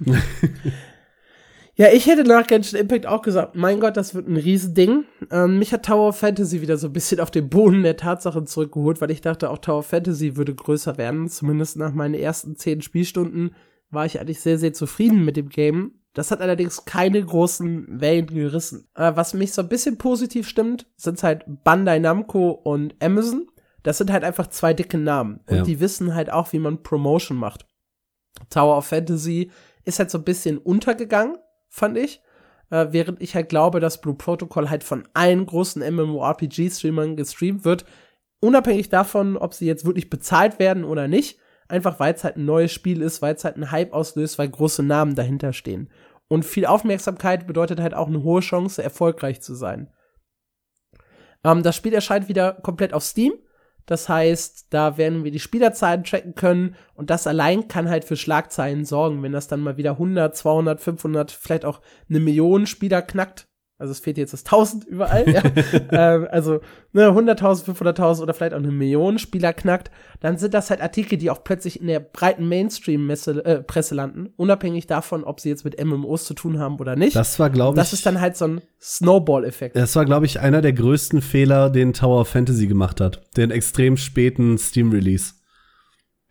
A: Ja, ich hätte nach Genshin Impact auch gesagt, mein Gott, das wird ein Riesending. Ähm, mich hat Tower Fantasy wieder so ein bisschen auf den Boden der Tatsachen zurückgeholt, weil ich dachte, auch Tower Fantasy würde größer werden. Zumindest nach meinen ersten zehn Spielstunden war ich eigentlich sehr, sehr zufrieden mit dem Game. Das hat allerdings keine großen Wellen gerissen. Äh, was mich so ein bisschen positiv stimmt, sind halt Bandai Namco und Amazon. Das sind halt einfach zwei dicke Namen. Und ja. die wissen halt auch, wie man Promotion macht. Tower of Fantasy ist halt so ein bisschen untergegangen fand ich. Äh, während ich halt glaube, dass Blue Protocol halt von allen großen MMORPG-Streamern gestreamt wird, unabhängig davon, ob sie jetzt wirklich bezahlt werden oder nicht. Einfach weil es halt ein neues Spiel ist, weil es halt einen Hype auslöst, weil große Namen dahinter stehen. Und viel Aufmerksamkeit bedeutet halt auch eine hohe Chance, erfolgreich zu sein. Ähm, das Spiel erscheint wieder komplett auf Steam. Das heißt, da werden wir die Spielerzahlen tracken können und das allein kann halt für Schlagzeilen sorgen, wenn das dann mal wieder 100, 200, 500, vielleicht auch eine Million Spieler knackt, also es fehlt jetzt das 1000 überall, ja. ähm, also ne, 100.000, 500.000 oder vielleicht auch eine Million Spieler knackt, dann sind das halt Artikel, die auch plötzlich in der breiten Mainstream-Presse äh, landen, unabhängig davon, ob sie jetzt mit MMOs zu tun haben oder nicht.
B: Das war, glaube ich.
A: Das ist dann halt so ein Snowball-Effekt.
B: Das war, glaube ich, einer der größten Fehler, den Tower of Fantasy gemacht hat. Den extrem späten Steam-Release.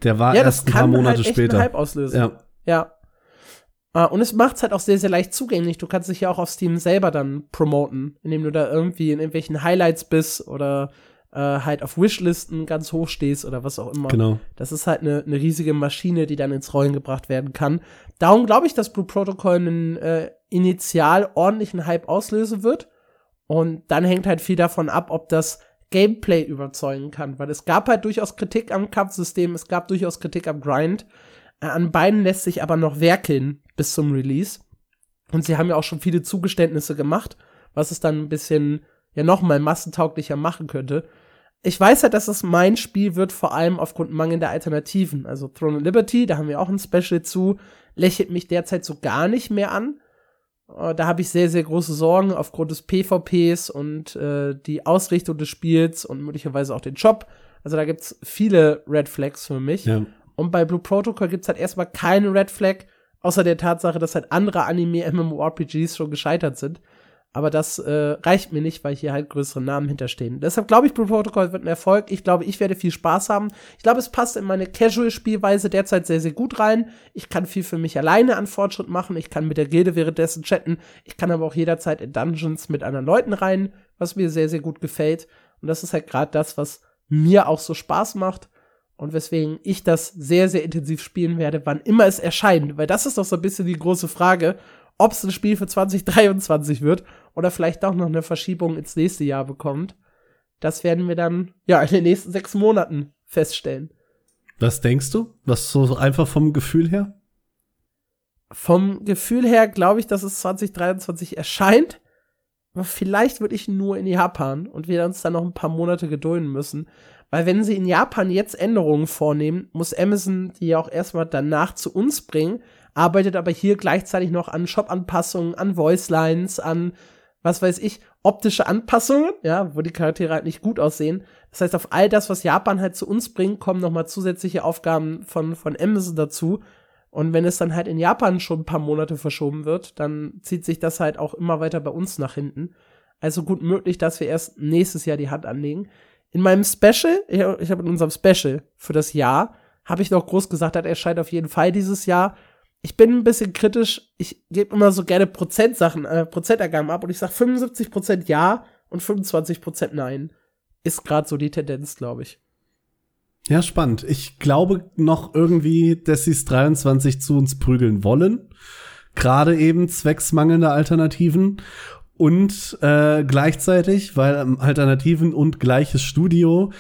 B: Der war ja, erst ein paar Monate halt echt später.
A: Einen Hype auslösen. Ja. Ja, Uh, und es macht es halt auch sehr, sehr leicht zugänglich. Du kannst dich ja auch auf Steam selber dann promoten, indem du da irgendwie in irgendwelchen Highlights bist oder äh, halt auf Wishlisten ganz hoch stehst oder was auch immer.
B: Genau.
A: Das ist halt eine ne riesige Maschine, die dann ins Rollen gebracht werden kann. Darum glaube ich, dass Blue Protocol einen äh, initial ordentlichen Hype auslösen wird. Und dann hängt halt viel davon ab, ob das Gameplay überzeugen kann, weil es gab halt durchaus Kritik am Kampfsystem, es gab durchaus Kritik am Grind. Äh, an beiden lässt sich aber noch werkeln bis zum Release. Und sie haben ja auch schon viele Zugeständnisse gemacht, was es dann ein bisschen ja noch mal massentauglicher machen könnte. Ich weiß ja, dass es mein Spiel wird, vor allem aufgrund mangelnder Alternativen. Also Throne of Liberty, da haben wir auch ein Special zu, lächelt mich derzeit so gar nicht mehr an. Äh, da habe ich sehr, sehr große Sorgen aufgrund des PvPs und äh, die Ausrichtung des Spiels und möglicherweise auch den Shop. Also da gibt's viele Red Flags für mich. Ja. Und bei Blue Protocol gibt's halt erstmal keine Red Flag, außer der Tatsache, dass halt andere Anime-MMORPGs schon gescheitert sind. Aber das äh, reicht mir nicht, weil hier halt größere Namen hinterstehen. Deshalb glaube ich, Blue Protocol wird ein Erfolg. Ich glaube, ich werde viel Spaß haben. Ich glaube, es passt in meine Casual-Spielweise derzeit sehr, sehr gut rein. Ich kann viel für mich alleine an Fortschritt machen. Ich kann mit der Gilde währenddessen chatten. Ich kann aber auch jederzeit in Dungeons mit anderen Leuten rein, was mir sehr, sehr gut gefällt. Und das ist halt gerade das, was mir auch so Spaß macht und weswegen ich das sehr, sehr intensiv spielen werde, wann immer es erscheint. Weil das ist doch so ein bisschen die große Frage, ob es ein Spiel für 2023 wird oder vielleicht doch noch eine Verschiebung ins nächste Jahr bekommt. Das werden wir dann ja in den nächsten sechs Monaten feststellen.
B: Was denkst du? Was so einfach vom Gefühl her?
A: vom Gefühl her glaube ich, dass es 2023 erscheint. Aber vielleicht wirklich nur in Japan und wir uns dann noch ein paar Monate gedulden müssen. Weil wenn sie in Japan jetzt Änderungen vornehmen, muss Amazon die ja auch erstmal danach zu uns bringen, arbeitet aber hier gleichzeitig noch an Shop-Anpassungen, an Voicelines, an was weiß ich, optische Anpassungen, ja, wo die Charaktere halt nicht gut aussehen. Das heißt, auf all das, was Japan halt zu uns bringt, kommen nochmal zusätzliche Aufgaben von, von Amazon dazu. Und wenn es dann halt in Japan schon ein paar Monate verschoben wird, dann zieht sich das halt auch immer weiter bei uns nach hinten. Also gut möglich, dass wir erst nächstes Jahr die Hand anlegen. In meinem Special, ich habe in unserem Special für das Jahr, habe ich noch groß gesagt, das erscheint auf jeden Fall dieses Jahr ich bin ein bisschen kritisch. Ich gebe immer so gerne Prozentsachen, äh, Prozentergaben ab und ich sage 75% ja und 25% nein. Ist gerade so die Tendenz, glaube ich.
B: Ja, spannend. Ich glaube noch irgendwie, dass sie es 23 zu uns prügeln wollen. Gerade eben zwecks mangelnder Alternativen. Und äh, gleichzeitig, weil ähm, Alternativen und gleiches Studio.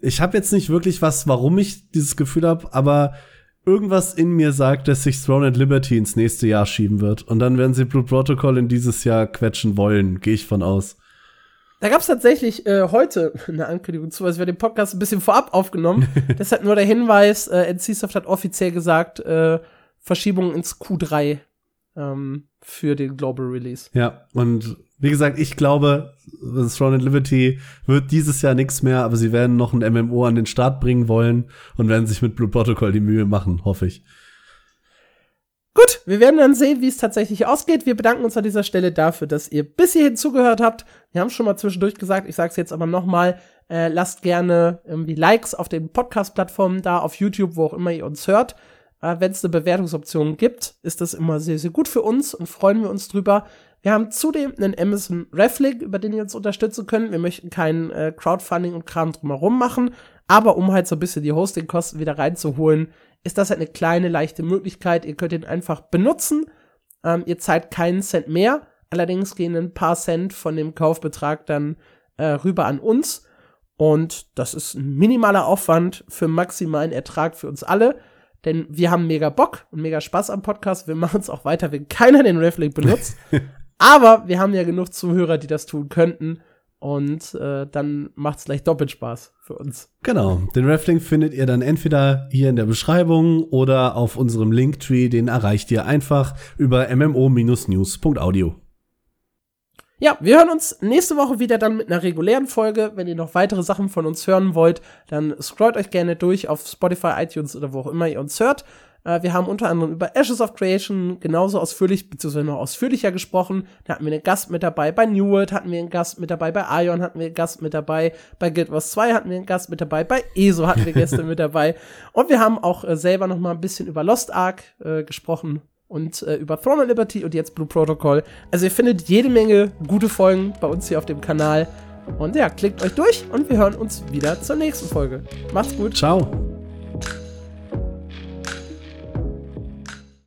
B: Ich habe jetzt nicht wirklich was, warum ich dieses Gefühl habe, aber irgendwas in mir sagt, dass sich Throne and Liberty ins nächste Jahr schieben wird. Und dann werden sie Blue Protocol in dieses Jahr quetschen wollen, gehe ich von aus.
A: Da gab es tatsächlich äh, heute eine Ankündigung zu, also wir haben den Podcast ein bisschen vorab aufgenommen. Deshalb nur der Hinweis, äh, NCSoft hat offiziell gesagt, äh, Verschiebung ins Q3 ähm, für den Global Release.
B: Ja, und wie gesagt, ich glaube, Throne and Liberty wird dieses Jahr nichts mehr, aber sie werden noch ein MMO an den Start bringen wollen und werden sich mit Blue Protocol die Mühe machen, hoffe ich.
A: Gut, wir werden dann sehen, wie es tatsächlich ausgeht. Wir bedanken uns an dieser Stelle dafür, dass ihr bis hierhin zugehört habt. Wir haben schon mal zwischendurch gesagt, ich sage es jetzt aber noch mal, äh, lasst gerne irgendwie Likes auf den Podcast-Plattformen da, auf YouTube, wo auch immer ihr uns hört. Wenn es eine Bewertungsoption gibt, ist das immer sehr, sehr gut für uns und freuen wir uns drüber. Wir haben zudem einen Amazon Reflink, über den ihr uns unterstützen könnt. Wir möchten kein äh, Crowdfunding und Kram drumherum machen, aber um halt so ein bisschen die Hostingkosten wieder reinzuholen, ist das halt eine kleine, leichte Möglichkeit. Ihr könnt ihn einfach benutzen. Ähm, ihr zahlt keinen Cent mehr. Allerdings gehen ein paar Cent von dem Kaufbetrag dann äh, rüber an uns. Und das ist ein minimaler Aufwand für maximalen Ertrag für uns alle. Denn wir haben mega Bock und mega Spaß am Podcast. Wir machen es auch weiter, wenn keiner den Reflink benutzt. Aber wir haben ja genug Zuhörer, die das tun könnten. Und äh, dann macht es gleich doppelt Spaß für uns.
B: Genau. Den Reflink findet ihr dann entweder hier in der Beschreibung oder auf unserem Linktree. Den erreicht ihr einfach über mmo-news.audio.
A: Ja, wir hören uns nächste Woche wieder dann mit einer regulären Folge. Wenn ihr noch weitere Sachen von uns hören wollt, dann scrollt euch gerne durch auf Spotify, iTunes oder wo auch immer ihr uns hört. Äh, wir haben unter anderem über Ashes of Creation genauso ausführlich, beziehungsweise noch ausführlicher gesprochen. Da hatten wir einen Gast mit dabei. Bei New World hatten wir einen Gast mit dabei. Bei Ion hatten wir einen Gast mit dabei. Bei Guild Wars 2 hatten wir einen Gast mit dabei. Bei ESO hatten wir Gäste mit dabei. Und wir haben auch äh, selber noch mal ein bisschen über Lost Ark äh, gesprochen und äh, über Throne of Liberty und jetzt Blue Protocol. Also ihr findet jede Menge gute Folgen bei uns hier auf dem Kanal. Und ja, klickt euch durch und wir hören uns wieder zur nächsten Folge. Macht's gut.
B: Ciao.